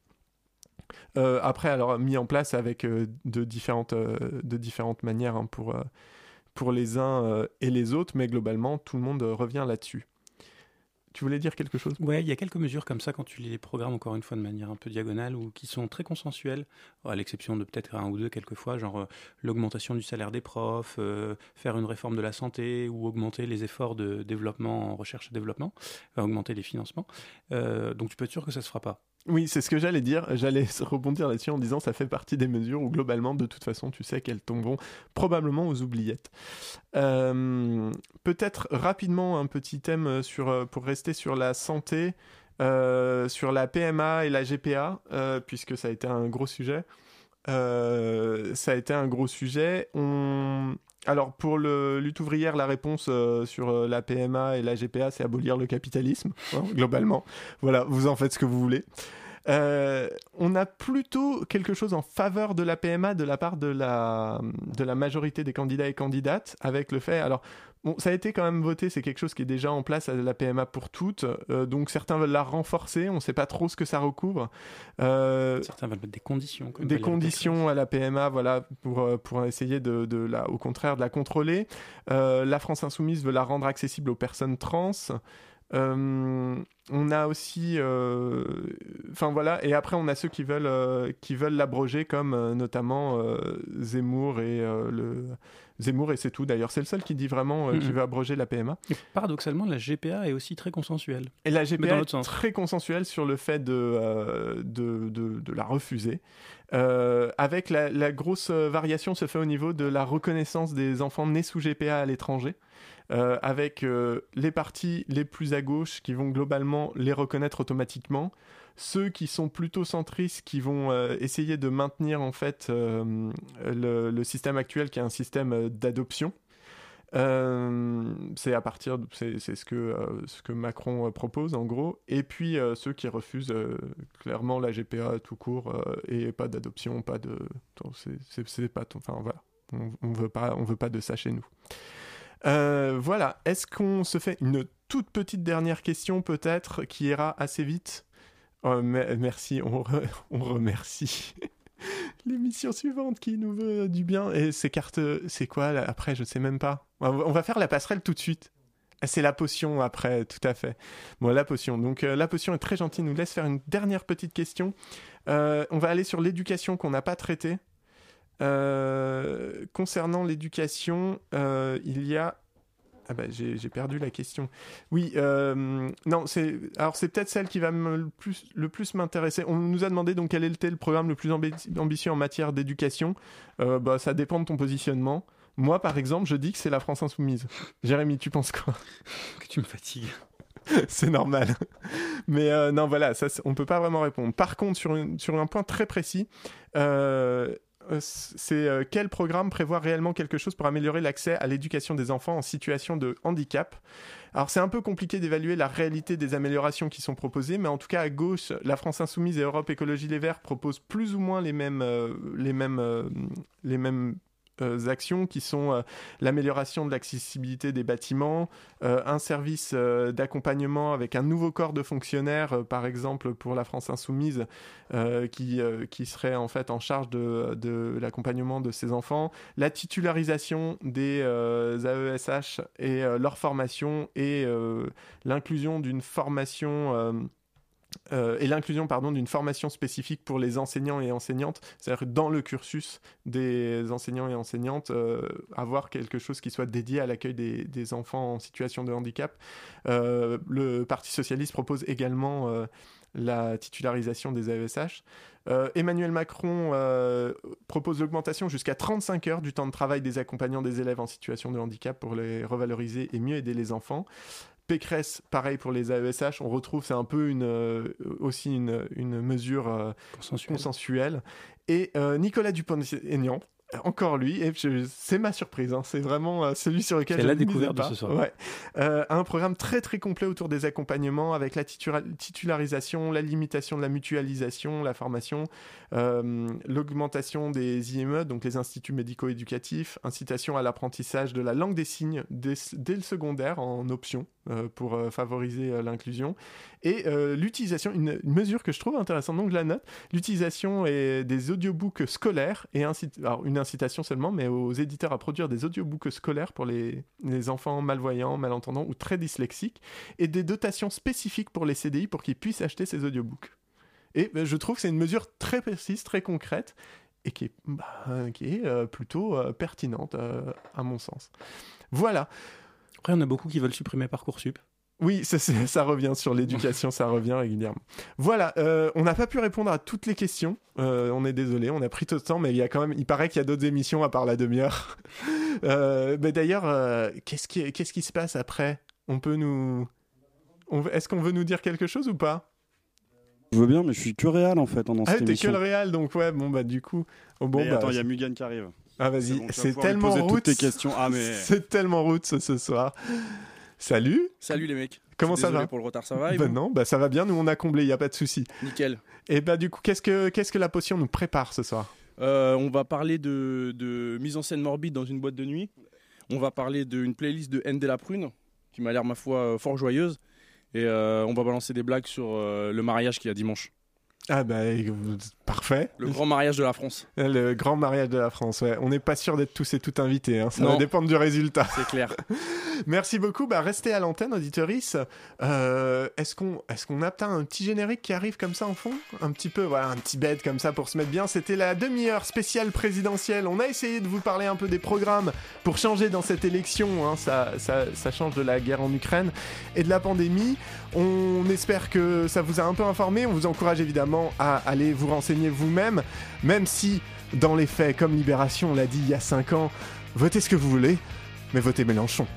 Après, alors mis en place avec de, différentes, manières hein, pour, les uns et les autres, mais globalement, tout le monde revient là-dessus. Tu voulais dire quelque chose? Ouais, il y a quelques mesures comme ça quand tu les programmes, encore une fois, de manière un peu diagonale, ou qui sont très consensuelles, à l'exception de peut-être un ou deux quelquefois, genre euh, l'augmentation du salaire des profs, euh, faire une réforme de la santé, ou augmenter les efforts de développement en recherche et développement, augmenter les financements. Euh, donc tu peux être sûr que ça se fera pas. Oui, c'est ce que j'allais dire. J'allais rebondir là-dessus en disant ça fait partie des mesures où globalement, de toute façon, tu sais qu'elles tomberont probablement aux oubliettes. Euh, Peut-être rapidement un petit thème sur, euh, pour rester sur la santé, euh, sur la PMA et la GPA, euh, puisque ça a été un gros sujet. Euh, ça a été un gros sujet. Alors pour le lutte ouvrière, la réponse euh, sur euh, la PMA et la GPA, c'est abolir le capitalisme, hein, globalement. Voilà, vous en faites ce que vous voulez. Euh, on a plutôt quelque chose en faveur de la PMA de la part de la, de la majorité des candidats et candidates, avec le fait, alors bon, ça a été quand même voté, c'est quelque chose qui est déjà en place, la PMA pour toutes, euh, donc certains veulent la renforcer, on ne sait pas trop ce que ça recouvre. Euh, Certains veulent mettre des conditions. comme des conditions à la PMA, voilà, pour, pour essayer de, de la, au contraire de la contrôler. La France Insoumise veut la rendre accessible aux personnes trans. Euh, on a aussi, euh, enfin voilà, et après on a ceux qui veulent euh, qui veulent l'abroger comme notamment Zemmour et le Zemmour et c'est tout. D'ailleurs, c'est le seul qui dit vraiment euh, Mhm. veut abroger la PMA. Et paradoxalement, la GPA est aussi très consensuelle. Et la GPA dans est sens. très consensuelle sur le fait de, euh, de, de, de la refuser. Euh, avec la, la grosse variation se fait au niveau de la reconnaissance des enfants nés sous GPA à l'étranger. Euh, avec euh, les partis les plus à gauche qui vont globalement les reconnaître automatiquement, ceux qui sont plutôt centristes qui vont euh, essayer de maintenir en fait le, système actuel qui est un système d'adoption. C'est à partir, c'est ce que ce que Macron propose en gros, et puis ceux qui refusent clairement la GPA tout court et pas d'adoption, pas de, c'est- pas, enfin voilà, on, on veut pas, on veut pas de ça chez nous. Euh, voilà, est-ce qu'on se fait une toute petite dernière question peut-être qui ira assez vite? Oh, me- Merci, on, re- on remercie l'émission suivante qui nous veut du bien. Et ces cartes, c'est quoi là, après? Je sais même pas. On va- on va faire la passerelle tout de suite. Ah, C'est la potion après, tout à fait. Bon, la potion. Donc euh, la potion est très gentille, nous laisse faire une dernière petite question. Euh, on va aller sur l'éducation qu'on n'a pas traitée. Euh, concernant l'éducation, euh, il y a... Ah bah j'ai perdu la question. Oui, euh, non, c'est alors c'est peut-être celle qui va me le plus, le plus m'intéresser. On nous a demandé donc quel était le programme le plus ambi- ambitieux en matière d'éducation. Euh, bah ça dépend de ton positionnement. Moi, par exemple, je dis que c'est la France insoumise. Jérémy, tu penses quoi? Que tu me fatigues. c'est normal. Mais euh, non, voilà, ça, on peut pas vraiment répondre. Par contre, sur, une- sur un point très précis, euh, c'est euh, quel programme prévoit réellement quelque chose pour améliorer l'accès à l'éducation des enfants en situation de handicap? Alors c'est un peu compliqué d'évaluer la réalité des améliorations qui sont proposées, mais en tout cas à gauche, la France Insoumise et Europe Écologie Les Verts proposent plus ou moins les mêmes, euh, les mêmes, euh, les mêmes euh, actions qui sont euh, l'amélioration de l'accessibilité des bâtiments, euh, un service euh, d'accompagnement avec un nouveau corps de fonctionnaires, euh, par exemple pour la France Insoumise, euh, qui, euh, qui serait en fait en charge de, de l'accompagnement de ces enfants, la titularisation des euh, AESH et euh, leur formation et euh, l'inclusion d'une formation euh, et l'inclusion d'une formation spécifique pour les enseignants et enseignantes, c'est-à-dire dans le cursus des enseignants et enseignantes, euh, avoir quelque chose qui soit dédié à l'accueil des, enfants en situation de handicap. Euh, le Parti socialiste propose également la titularisation des AESH. Emmanuel Macron propose l'augmentation jusqu'à 35 heures du temps de travail des accompagnants des élèves en situation de handicap pour les revaloriser et mieux aider les enfants. Pécresse, pareil pour les AESH, on retrouve, c'est un peu une, euh, aussi une, une mesure euh, Consensuel. consensuelle. Et euh, Nicolas Dupont-Aignan, encore lui, et c'est ma surprise, hein, c'est vraiment euh, celui sur lequel je la découverte de ce soir. Ouais. Euh, un programme très très complet autour des accompagnements avec la titularisation, la limitation de la mutualisation, la formation, euh, l'augmentation des IME, donc les instituts médico-éducatifs, incitation à l'apprentissage de la langue des signes dès, dès le secondaire en option euh, pour favoriser l'inclusion et l'utilisation, une, une mesure que je trouve intéressante, donc je la note, l'utilisation des audiobooks scolaires et ainsi, alors une incitation seulement, mais aux éditeurs à produire des audiobooks scolaires pour les, les enfants malvoyants, malentendants ou très dyslexiques, et des dotations spécifiques pour les CDI pour qu'ils puissent acheter ces audiobooks. Et ben, je trouve que c'est une mesure très précise, très concrète, et qui est, bah, euh, plutôt euh, pertinente, euh, à mon sens. Voilà. Après, on a beaucoup qui veulent supprimer Parcoursup. Oui, ça, revient sur l'éducation, ça revient régulièrement. Voilà, euh, on n'a pas pu répondre à toutes les questions. Euh, on est désolé, on a pris tout le temps, mais il y a quand même, il paraît qu'il y a d'autres émissions à part la demi-heure. Euh, mais d'ailleurs, euh, qu'est-ce qui, qu'est-ce qui se passe après? On peut nous, est-ce qu'on veut nous dire quelque chose ou pas? Je veux bien, mais je suis que réel en fait pendant Ah, cette t'es que le Réal, donc ouais, bon bah du coup, oh, bon Mais bah, attends, il y a Mugan qui arrive. ah vas-y, c'est tellement route. tes questions. Ah, mais- c'est tellement route ce, ce soir. Salut. Salut les mecs. Comment ça va pour le retard, ça va vous non, bah ça va bien, nous on a comblé, il y a pas de souci. Nickel. Et bah du coup, qu'est-ce que qu'est-ce que la potion nous prépare ce soir? Euh, on va parler de, de mise en scène morbide dans une boîte de nuit. On va parler d'une playlist de N de la Prune, qui m'a l'air, ma foi, euh, fort joyeuse. Et euh, on va balancer des blagues sur euh, le mariage qu'il y a dimanche. Ah bah parfait. Le grand mariage de la France. Le grand mariage de la France, ouais. On n'est pas sûr d'être tous et toutes invités, hein. ça Non. va dépendre du résultat. C'est clair. Merci beaucoup, bah restez à l'antenne, auditoris. Euh, est-ce qu'on est qu'on a un petit générique qui arrive comme ça en fond? Un petit peu, voilà, un petit bed comme ça pour se mettre bien. C'était la demi-heure spéciale présidentielle. On a essayé de vous parler un peu des programmes pour changer dans cette élection. hein. Ça, ça, ça change de la guerre en Ukraine et de la pandémie. On espère que ça vous a un peu informé. On vous encourage à aller vous renseigner vous-même, même si, dans les faits, comme Libération l'a dit il y a 5 ans, votez ce que vous voulez, mais votez Mélenchon.